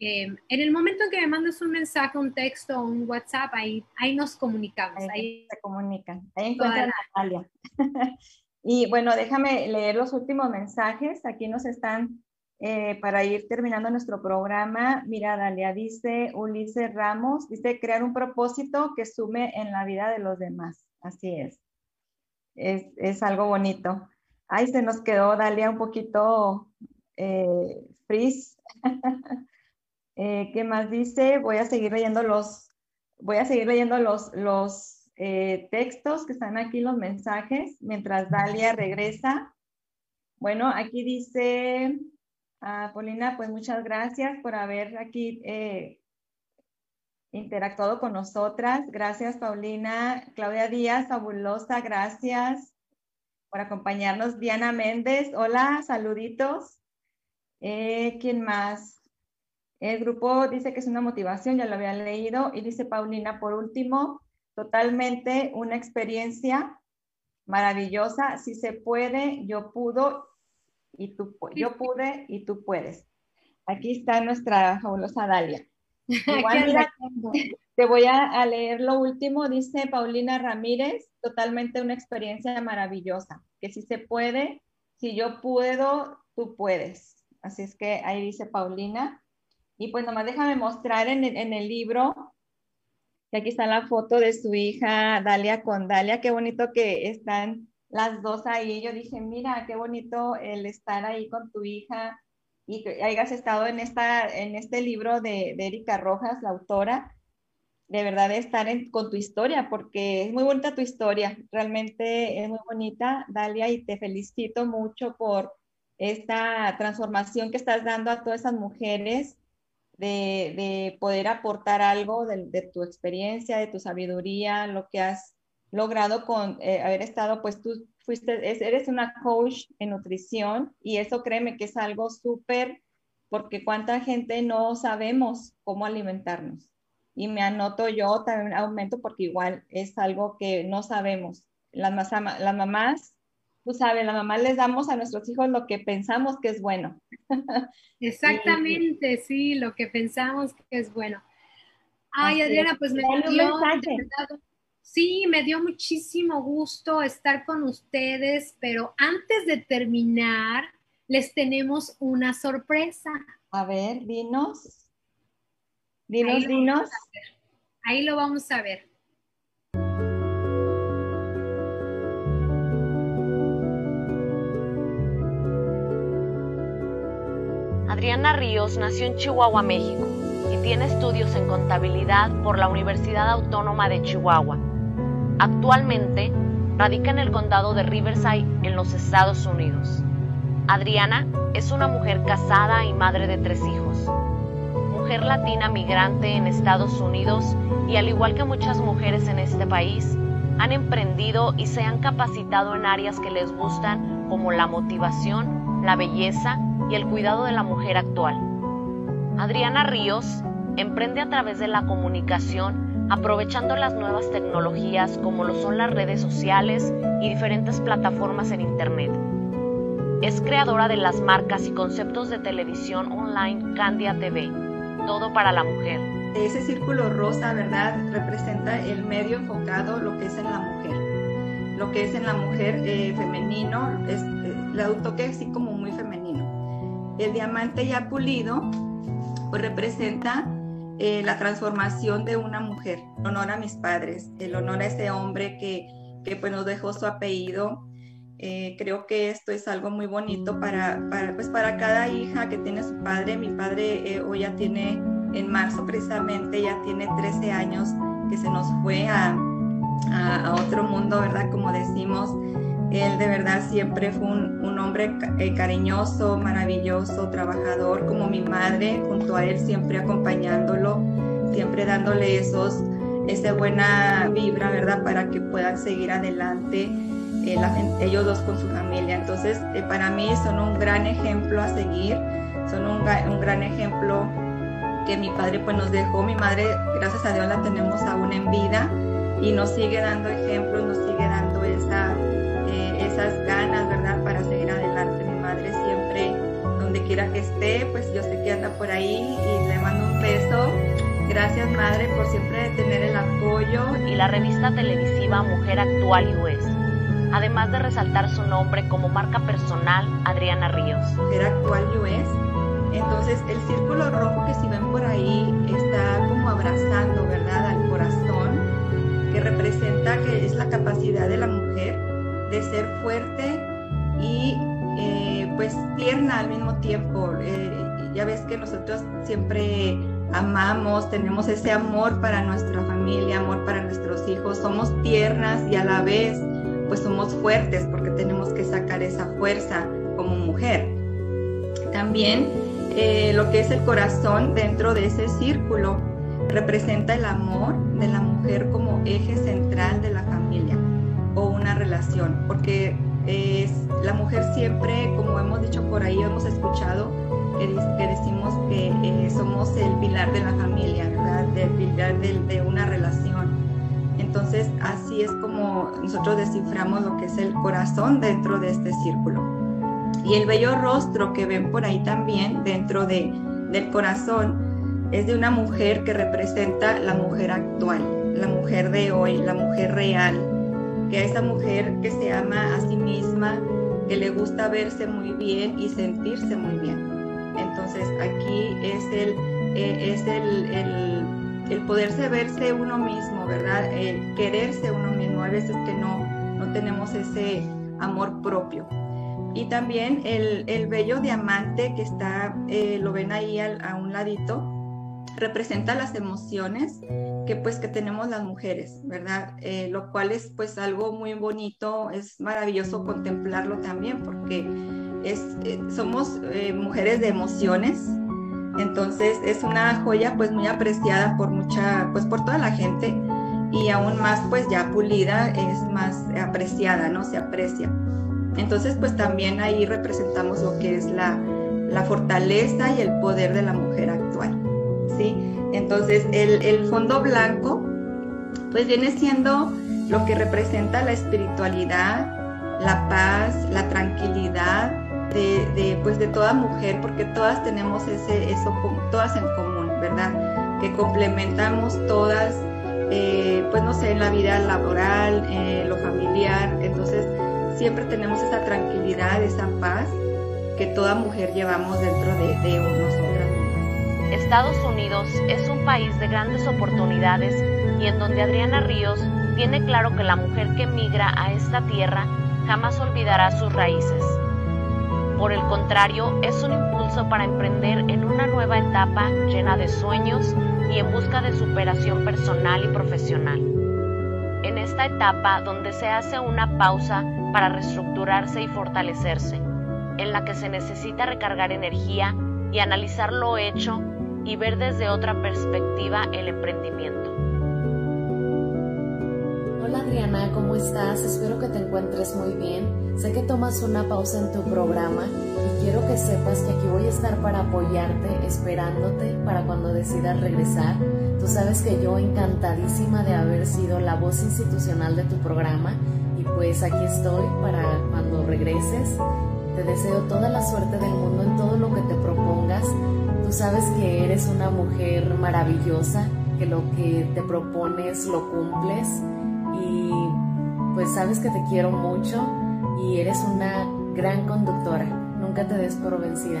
Eh, en el momento en que me mandas un mensaje, un texto, un WhatsApp, ahí, ahí nos comunicamos. Ahí Ahí, se comunican. Ahí encuentran a Dalia. y bueno, déjame leer los últimos mensajes. Aquí nos están, eh, para ir terminando nuestro programa. Mira, Dalia, dice Ulises Ramos, dice crear un propósito que sume en la vida de los demás. Así es. Es, es algo bonito. Ay, se nos quedó Dalia un poquito eh, freeze. Eh, ¿Qué más dice? Voy a seguir leyendo los, voy a seguir leyendo los, los eh, textos que están aquí, los mensajes, mientras Dalia regresa. Bueno, aquí dice, ah, Paulina, pues muchas gracias por haber aquí eh, interactuado con nosotras. Gracias, Paulina. Claudia Díaz, fabulosa, gracias por acompañarnos. Diana Méndez, hola, saluditos. Eh, ¿Quién más? El grupo dice que es una motivación, ya lo había leído. Y dice Paulina, por último, totalmente una experiencia maravillosa. Si se puede, yo pudo y tú, yo pude y tú puedes. Aquí está nuestra fabulosa Dalia. Igual, mira, te voy a, a, leer lo último, dice Paulina Ramírez, totalmente una experiencia maravillosa, que si se puede, si yo puedo, tú puedes. Así es que ahí dice Paulina. Y pues nomás déjame mostrar en en el libro, que aquí está la foto de su hija Dalia con Dalia, qué bonito que están las dos ahí. Yo dije, mira, qué bonito el estar ahí con tu hija y que hayas estado en, esta, en este libro de, de Erika Rojas, la autora, de verdad de estar con tu historia, porque es muy bonita tu historia, realmente es muy bonita, Dalia, y te felicito mucho por esta transformación que estás dando a todas esas mujeres, de, de poder aportar algo de, tu experiencia, de tu sabiduría, lo que has logrado con eh, haber estado, pues tú fuiste, eres una coach en nutrición y eso créeme que es algo súper, porque cuánta gente no sabemos cómo alimentarnos. Y me anoto yo también aumento porque igual es algo que no sabemos. Las, las mamás, tú sabes, las mamás les damos a nuestros hijos lo que pensamos que es bueno. Exactamente, y, sí, lo que pensamos que es bueno. Ay, Adriana, pues me dio, Sí, me dio muchísimo gusto estar con ustedes, pero antes de terminar, les tenemos una sorpresa. A ver, dinos. Dinos, Ahí dinos. Ahí lo vamos a ver. Adriana Ríos nació en Chihuahua, México, y tiene estudios en contabilidad por la Universidad Autónoma de Chihuahua Actualmente radica en el condado de Riverside en los Estados Unidos. Adriana es una mujer casada y madre de tres hijos. Mujer latina migrante en Estados Unidos y al igual que muchas mujeres en este país, han emprendido y se han capacitado en áreas que les gustan como la motivación, la belleza y el cuidado de la mujer actual. Adriana Ríos emprende a través de la comunicación aprovechando las nuevas tecnologías como lo son las redes sociales y diferentes plataformas en Internet. Es creadora de las marcas y conceptos de televisión online Candia TV, todo para la mujer. Ese círculo rosa, ¿verdad? Representa el medio enfocado, lo que es en la mujer. Lo que es en la mujer eh, femenino, es, eh, le toque así como muy femenino. El diamante ya pulido, pues representa eh, la transformación de una mujer. El honor a mis padres, el honor a ese hombre que, que pues nos dejó su apellido. Eh, creo que esto es algo muy bonito para, pues para cada hija que tiene su padre. Mi padre eh, hoy ya tiene, en marzo precisamente, ya tiene 13 años que se nos fue a, a, a otro mundo, ¿verdad? Como decimos. Él de verdad siempre fue un, un hombre eh, cariñoso, maravilloso, trabajador, como mi madre, junto a él siempre acompañándolo, siempre dándole esos, esa buena vibra, ¿verdad? Para que puedan seguir adelante eh, la, ellos dos con su familia. Entonces, eh, para mí son un gran ejemplo a seguir, son un, un gran ejemplo que mi padre pues nos dejó. Mi madre, gracias a Dios, la tenemos aún en vida y nos sigue dando ejemplos, nos sigue esa esas ganas, ¿verdad? Para seguir adelante. Mi madre siempre, donde quiera que esté, pues yo sé que anda por ahí y le mando un beso. Gracias, madre, por siempre tener el apoyo. Y la revista televisiva Mujer Actual US. Además de resaltar su nombre como marca personal, Adriana Ríos. Mujer Actual US. Entonces, el círculo rojo que si ven por ahí está como abrazando, ¿verdad?, al corazón, que representa que es la capacidad de la mujer de ser fuerte y eh, pues tierna al mismo tiempo. Eh, ya ves que nosotros siempre amamos, tenemos ese amor para nuestra familia, amor para nuestros hijos, somos tiernas y a la vez pues somos fuertes porque tenemos que sacar esa fuerza como mujer. También eh, lo que es el corazón dentro de ese círculo representa el amor de la mujer como eje central de la familia o una relación, porque es, la mujer siempre, como hemos dicho por ahí, hemos escuchado que, decimos que eh, somos el pilar de la familia, ¿verdad? Del pilar de, de una relación. Entonces, así es como nosotros desciframos lo que es el corazón dentro de este círculo. Y el bello rostro que ven por ahí también dentro de, del corazón es de una mujer que representa la mujer actual, la mujer de hoy, la mujer real, que es esa mujer que se ama a sí misma, que le gusta verse muy bien y sentirse muy bien. Entonces aquí es el, eh, es el, el, poderse verse uno mismo, ¿verdad? El quererse uno mismo. A veces que no, no tenemos ese amor propio. Y también el, el bello diamante que está, eh, lo ven ahí a un ladito, representa las emociones que pues que tenemos las mujeres, ¿verdad? Eh, lo cual es pues algo muy bonito, es maravilloso contemplarlo también porque es, eh, somos eh, mujeres de emociones, entonces es una joya pues muy apreciada por mucha, pues por toda la gente y aún más pues ya pulida es más apreciada, ¿no? Se aprecia. Entonces pues también ahí representamos lo que es la, la fortaleza y el poder de la mujer actual. Entonces, el, fondo blanco, pues viene siendo lo que representa la espiritualidad, la paz, la tranquilidad de, pues de toda mujer, porque todas tenemos ese, eso, todas en común, ¿verdad? Que complementamos todas, eh, pues no sé, en la vida laboral, eh, lo familiar, entonces siempre tenemos esa tranquilidad, esa paz que toda mujer llevamos dentro de, de nosotros. Estados Unidos es un país de grandes oportunidades y en donde Adriana Ríos tiene claro que la mujer que migra a esta tierra jamás olvidará sus raíces. Por el contrario, es un impulso para emprender en una nueva etapa llena de sueños y en busca de superación personal y profesional. En esta etapa donde se hace una pausa para reestructurarse y fortalecerse, en la que se necesita recargar energía y analizar lo hecho y ver desde otra perspectiva el emprendimiento. Hola Adriana, ¿cómo estás? Espero que te encuentres muy bien. Sé que tomas una pausa en tu programa y quiero que sepas que aquí voy a estar para apoyarte, esperándote para cuando decidas regresar. Tú sabes que yo encantadísima de haber sido la voz institucional de tu programa y pues aquí estoy para cuando regreses. Te deseo toda la suerte del mundo en todo lo que te propongas Tú sabes que eres una mujer maravillosa, que lo que te propones lo cumples y pues sabes que te quiero mucho y eres una gran conductora. Nunca te des por vencida.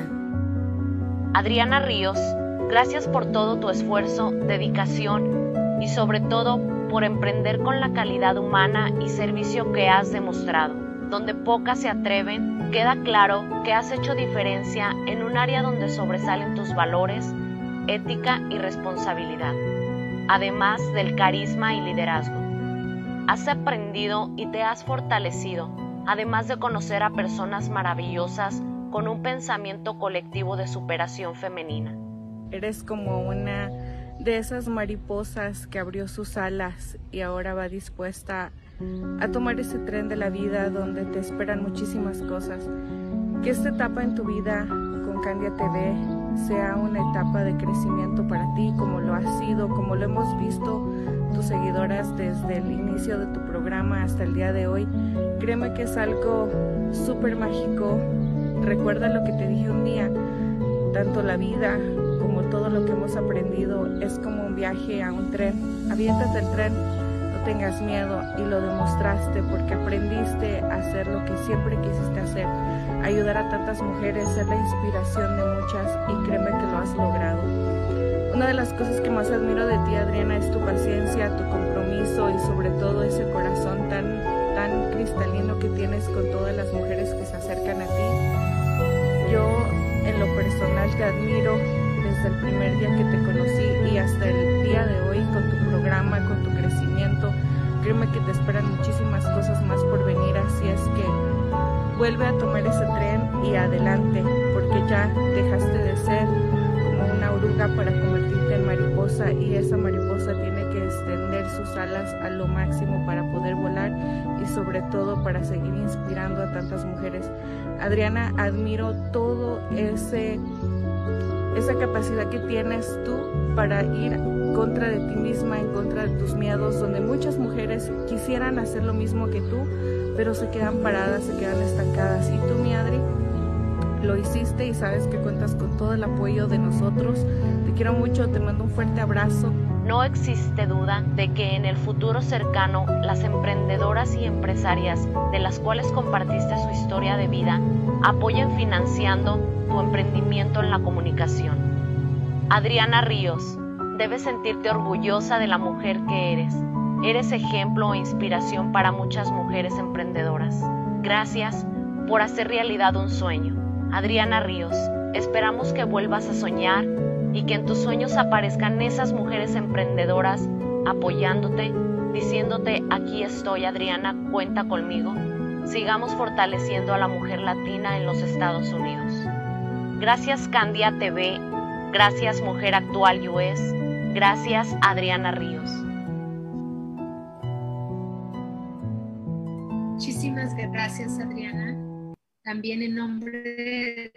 Adriana Ríos, gracias por todo tu esfuerzo, dedicación y sobre todo por emprender con la calidad humana y servicio que has demostrado, donde pocas se atreven queda claro que has hecho diferencia en un área donde sobresalen tus valores, ética y responsabilidad, además del carisma y liderazgo. Has aprendido y te has fortalecido, además de conocer a personas maravillosas con un pensamiento colectivo de superación femenina. Eres como una de esas mariposas que abrió sus alas y ahora va dispuesta a tomar ese tren de la vida donde te esperan muchísimas cosas. Que esta etapa en tu vida con Candia TV sea una etapa de crecimiento para ti, como lo ha sido, como lo hemos visto tus seguidoras desde el inicio de tu programa hasta el día de hoy. Créeme que es algo súper mágico. Recuerda lo que te dije un día, tanto la vida como todo lo que hemos aprendido es como un viaje a un tren. Aviéntate el tren tengas miedo y lo demostraste porque aprendiste a hacer lo que siempre quisiste hacer, ayudar a tantas mujeres, ser la inspiración de muchas y créeme que lo has logrado. Una de las cosas que más admiro de ti, Adriana, es tu paciencia, tu compromiso y sobre todo ese corazón tan, tan cristalino que tienes con todas las mujeres que se acercan a ti. Yo, en lo personal, te admiro desde el primer día que te conocí y hasta el día de hoy con tu programa, con tu crecimiento. Créeme que te esperan muchísimas cosas más por venir, así es que vuelve a tomar ese tren y adelante, porque ya dejaste de ser como una oruga para convertirte en mariposa y esa mariposa tiene que extender sus alas a lo máximo para poder volar y sobre todo para seguir inspirando a tantas mujeres. Adriana, admiro todo ese esa capacidad que tienes tú para ir contra de ti misma, en contra de tus miedos, donde muchas mujeres quisieran hacer lo mismo que tú, pero se quedan paradas, se quedan estancadas. Y tú, mi Adri, lo hiciste y sabes que cuentas con todo el apoyo de nosotros. Te quiero mucho, te mando un fuerte abrazo. No existe duda de que en el futuro cercano las emprendedoras y empresarias de las cuales compartiste su historia de vida apoyen financiando tu emprendimiento en la comunicación. Adriana Ríos, debes sentirte orgullosa de la mujer que eres. Eres ejemplo e inspiración para muchas mujeres emprendedoras. Gracias por hacer realidad un sueño. Adriana Ríos, esperamos que vuelvas a soñar y que en tus sueños aparezcan esas mujeres emprendedoras apoyándote, diciéndote aquí estoy Adriana, cuenta conmigo. Sigamos fortaleciendo a la mujer latina en los Estados Unidos. Gracias Candia TV, gracias Mujer Actual US, gracias Adriana Ríos. Muchísimas gracias, Adriana. También en nombre de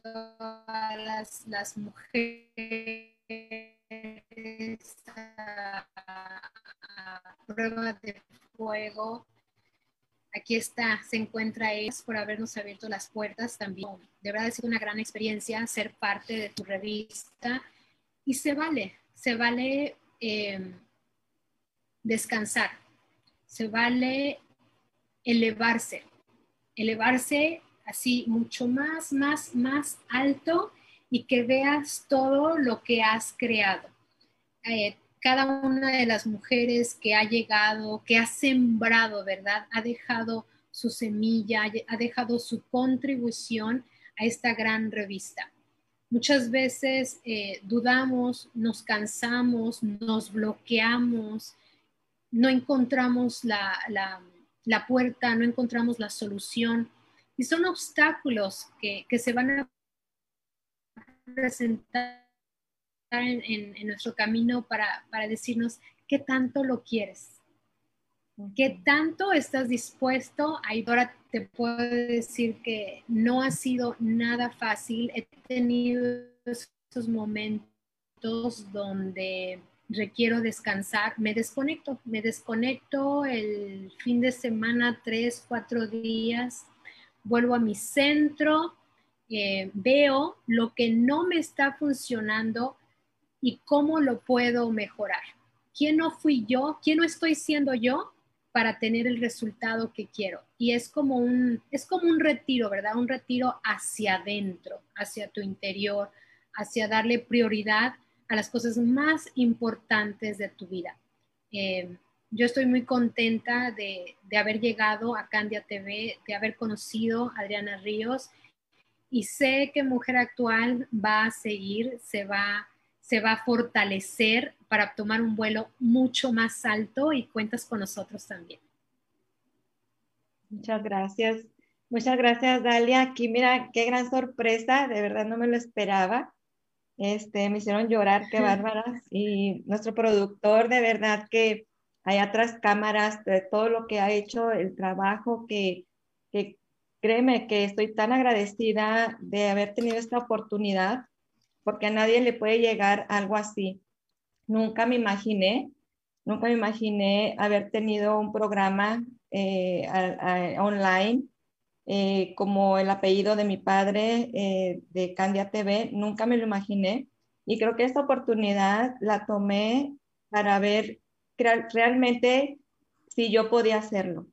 todas las, mujeres a prueba de fuego. Aquí está, se encuentra es por habernos abierto las puertas también. De verdad ha sido una gran experiencia ser parte de tu revista y se vale, se vale eh, descansar, se vale elevarse, elevarse así mucho más, más, más alto y que veas todo lo que has creado. Eh, cada una de las mujeres que ha llegado, que ha sembrado, ¿verdad? Ha dejado su semilla, ha dejado su contribución a esta gran revista. Muchas veces eh, dudamos, nos cansamos, nos bloqueamos, no encontramos la, la, la, puerta, no encontramos la solución. Y son obstáculos que, que se van a presentar en, en, nuestro camino para, para, decirnos qué tanto lo quieres, qué tanto estás dispuesto. Ahora te puedo decir que no ha sido nada fácil. He tenido esos momentos donde requiero descansar, me desconecto, me desconecto el fin de semana, tres, cuatro días, vuelvo a mi centro, eh, veo lo que no me está funcionando y cómo lo puedo mejorar. ¿Quién no fui yo? ¿Quién no estoy siendo yo para tener el resultado que quiero? Y es como un, es como un retiro, ¿verdad? Un retiro hacia adentro, hacia tu interior, hacia darle prioridad a las cosas más importantes de tu vida. Eh, yo estoy muy contenta de, de, haber llegado a Candia TV, de haber conocido a Adriana Ríos y sé que Mujer Actual va a seguir, se va se va a fortalecer para tomar un vuelo mucho más alto y cuentas con nosotros también. Muchas gracias. Muchas gracias, Dalia. Aquí, mira, qué gran sorpresa, de verdad no me lo esperaba. Este, me hicieron llorar, qué bárbaras. Y nuestro productor, de verdad que hay atrás cámaras, de todo lo que ha hecho, el trabajo que, que créeme que estoy tan agradecida de haber tenido esta oportunidad porque a nadie le puede llegar algo así. Nunca me imaginé, nunca me imaginé haber tenido un programa eh, online eh, como el apellido de mi padre eh, de Candia TV, nunca me lo imaginé. Y creo que esta oportunidad la tomé para ver realmente si yo podía hacerlo.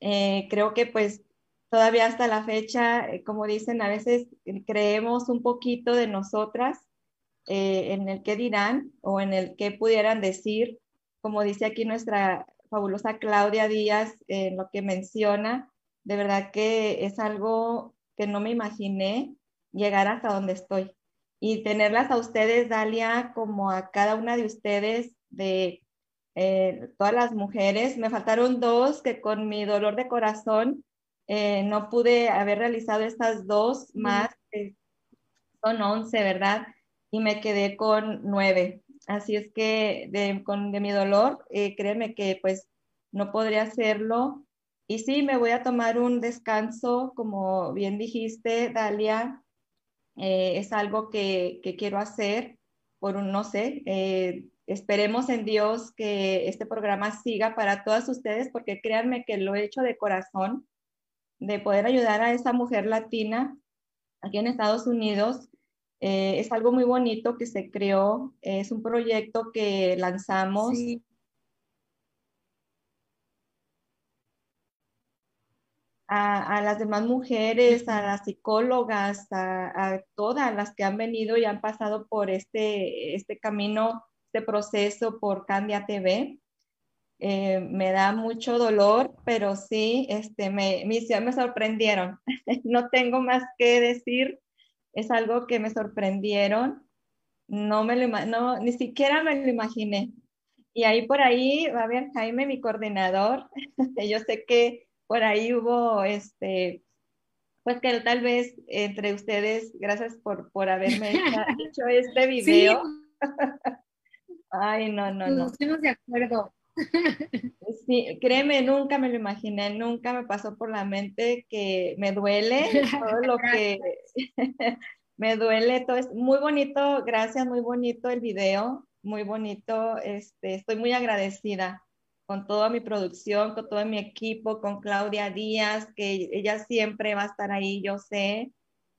creo que pues todavía hasta la fecha, eh, como dicen, a veces creemos un poquito de nosotras eh, en el que dirán o en el que pudieran decir, como dice aquí nuestra fabulosa Claudia Díaz en lo que menciona, de verdad que es algo que no me imaginé llegar hasta donde estoy. Y tenerlas a ustedes, Dalia, como a cada una de ustedes, de eh, todas las mujeres. Me faltaron dos que con mi dolor de corazón eh, no pude haber realizado estas dos más, que son once, ¿verdad? Y me quedé con nueve. Así es que de, con, de mi dolor, eh, créeme que pues no podría hacerlo. Y sí, me voy a tomar un descanso, como bien dijiste, Dalia, eh, es algo que, que, quiero hacer por un, no sé, eh, esperemos en Dios que este programa siga para todas ustedes, porque créanme que lo he hecho de corazón, de poder ayudar a esa mujer latina aquí en Estados Unidos. Eh, es algo muy bonito que se creó, es un proyecto que lanzamos. Sí. a, a, las demás mujeres, a las psicólogas, a, a, todas las que han venido y han pasado por este, este camino, este proceso por Candia TV. Eh, me da mucho dolor, pero sí, este, me, me, me sorprendieron. no tengo más que decir, es algo que me sorprendieron. No me lo, no, ni siquiera me lo imaginé. Y ahí por ahí va a ver Jaime, mi coordinador. Yo sé que por ahí hubo, este, pues que tal vez entre ustedes, gracias por, por haberme hecho este video. Sí. Ay, no, no, no. Estamos de acuerdo. Sí, créeme, nunca me lo imaginé, nunca me pasó por la mente que me duele todo lo que me duele, todo es muy bonito, gracias, muy bonito el video, muy bonito, este, estoy muy agradecida con toda mi producción, con todo mi equipo, con Claudia Díaz, que ella siempre va a estar ahí, yo sé,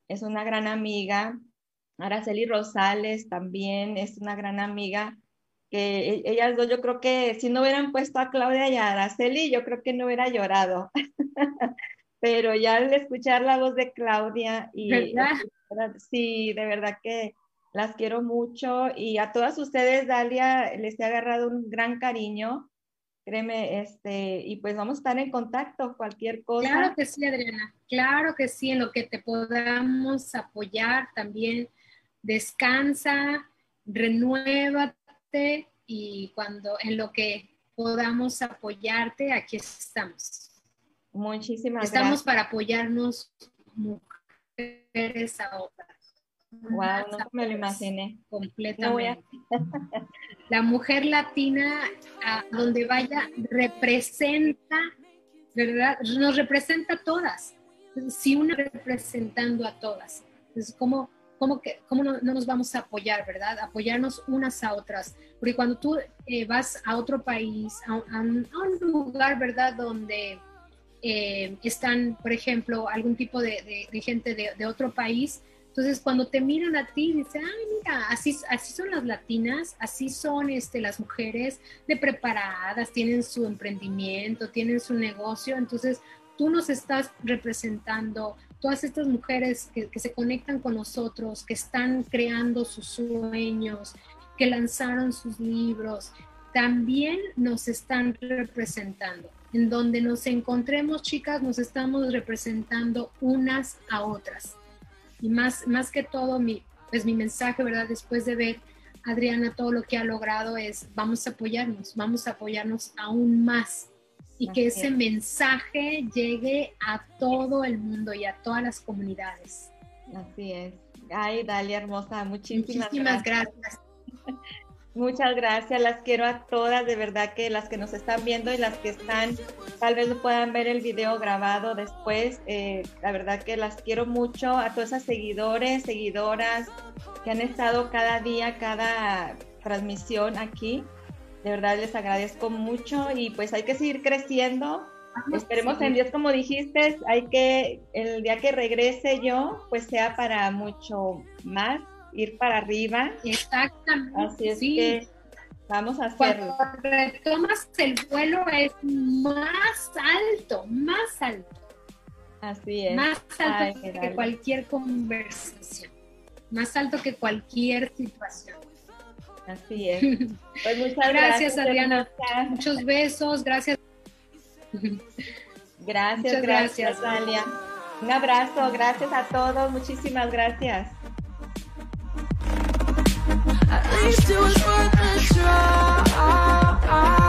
es una gran amiga. Araceli Rosales también es una gran amiga, que e, ellas dos, yo creo que si no hubieran puesto a Claudia y a Araceli, yo creo que no hubiera llorado. Pero ya al escuchar la voz de Claudia y ¿verdad? sí, de verdad que las quiero mucho y a todas ustedes, Dalia, les he agarrado un gran cariño créeme, este, y pues vamos a estar en contacto, cualquier cosa. Claro que sí, Adriana, claro que sí, en lo que te podamos apoyar también, descansa, y cuando en lo que podamos apoyarte, aquí estamos. Muchísimas estamos gracias. para apoyarnos mujeres a otras. Wow, no me lo imaginé. Completamente. No a... La mujer latina, a donde vaya, representa, ¿verdad? Nos representa a todas. Si una representando a todas. Entonces, ¿cómo, cómo, que, cómo no, no, nos vamos a apoyar, verdad? Apoyarnos unas a otras. Porque cuando tú eh, vas a otro país, a, a, a un lugar, ¿verdad? Donde eh, están, por ejemplo, algún tipo de, de, de gente de, de otro país, entonces, cuando te miran a ti, dicen, ay, mira, así, así son las latinas, así son este, las mujeres de preparadas, tienen su emprendimiento, tienen su negocio. Entonces, tú nos estás representando, todas estas mujeres que, se conectan con nosotros, que están creando sus sueños, que lanzaron sus libros, también nos están representando. En donde nos encontremos, chicas, nos estamos representando unas a otras y más, más que todo mi, pues mi mensaje, ¿verdad? Después de ver Adriana todo lo que ha logrado es vamos a apoyarnos, vamos a apoyarnos aún más y Así que ese es. mensaje llegue a todo el mundo y a todas las comunidades. Así es. Ay, Dalia hermosa, muchísimas, muchísimas gracias. gracias. Muchas gracias, las quiero a todas, de verdad que las que nos están viendo y las que están, tal vez no puedan ver el video grabado después, eh, la verdad que las quiero mucho, a todas esas seguidores, seguidoras que han estado cada día, cada transmisión aquí, de verdad les agradezco mucho y pues hay que seguir creciendo, esperemos sí. en Dios como dijiste, hay que, el día que regrese yo, pues sea para mucho más ir para arriba. Exactamente. Así es sí. que vamos a hacerlo. Cuando retomas el vuelo es más alto, más alto. Así es. Más alto Ay, que cualquier conversación. Más alto que cualquier situación. Así es. Pues muchas gracias, gracias Adriana. Hermosa. Muchos besos, gracias. Gracias, Muchas gracias. Dalia. Un abrazo, gracias a todos, muchísimas gracias. At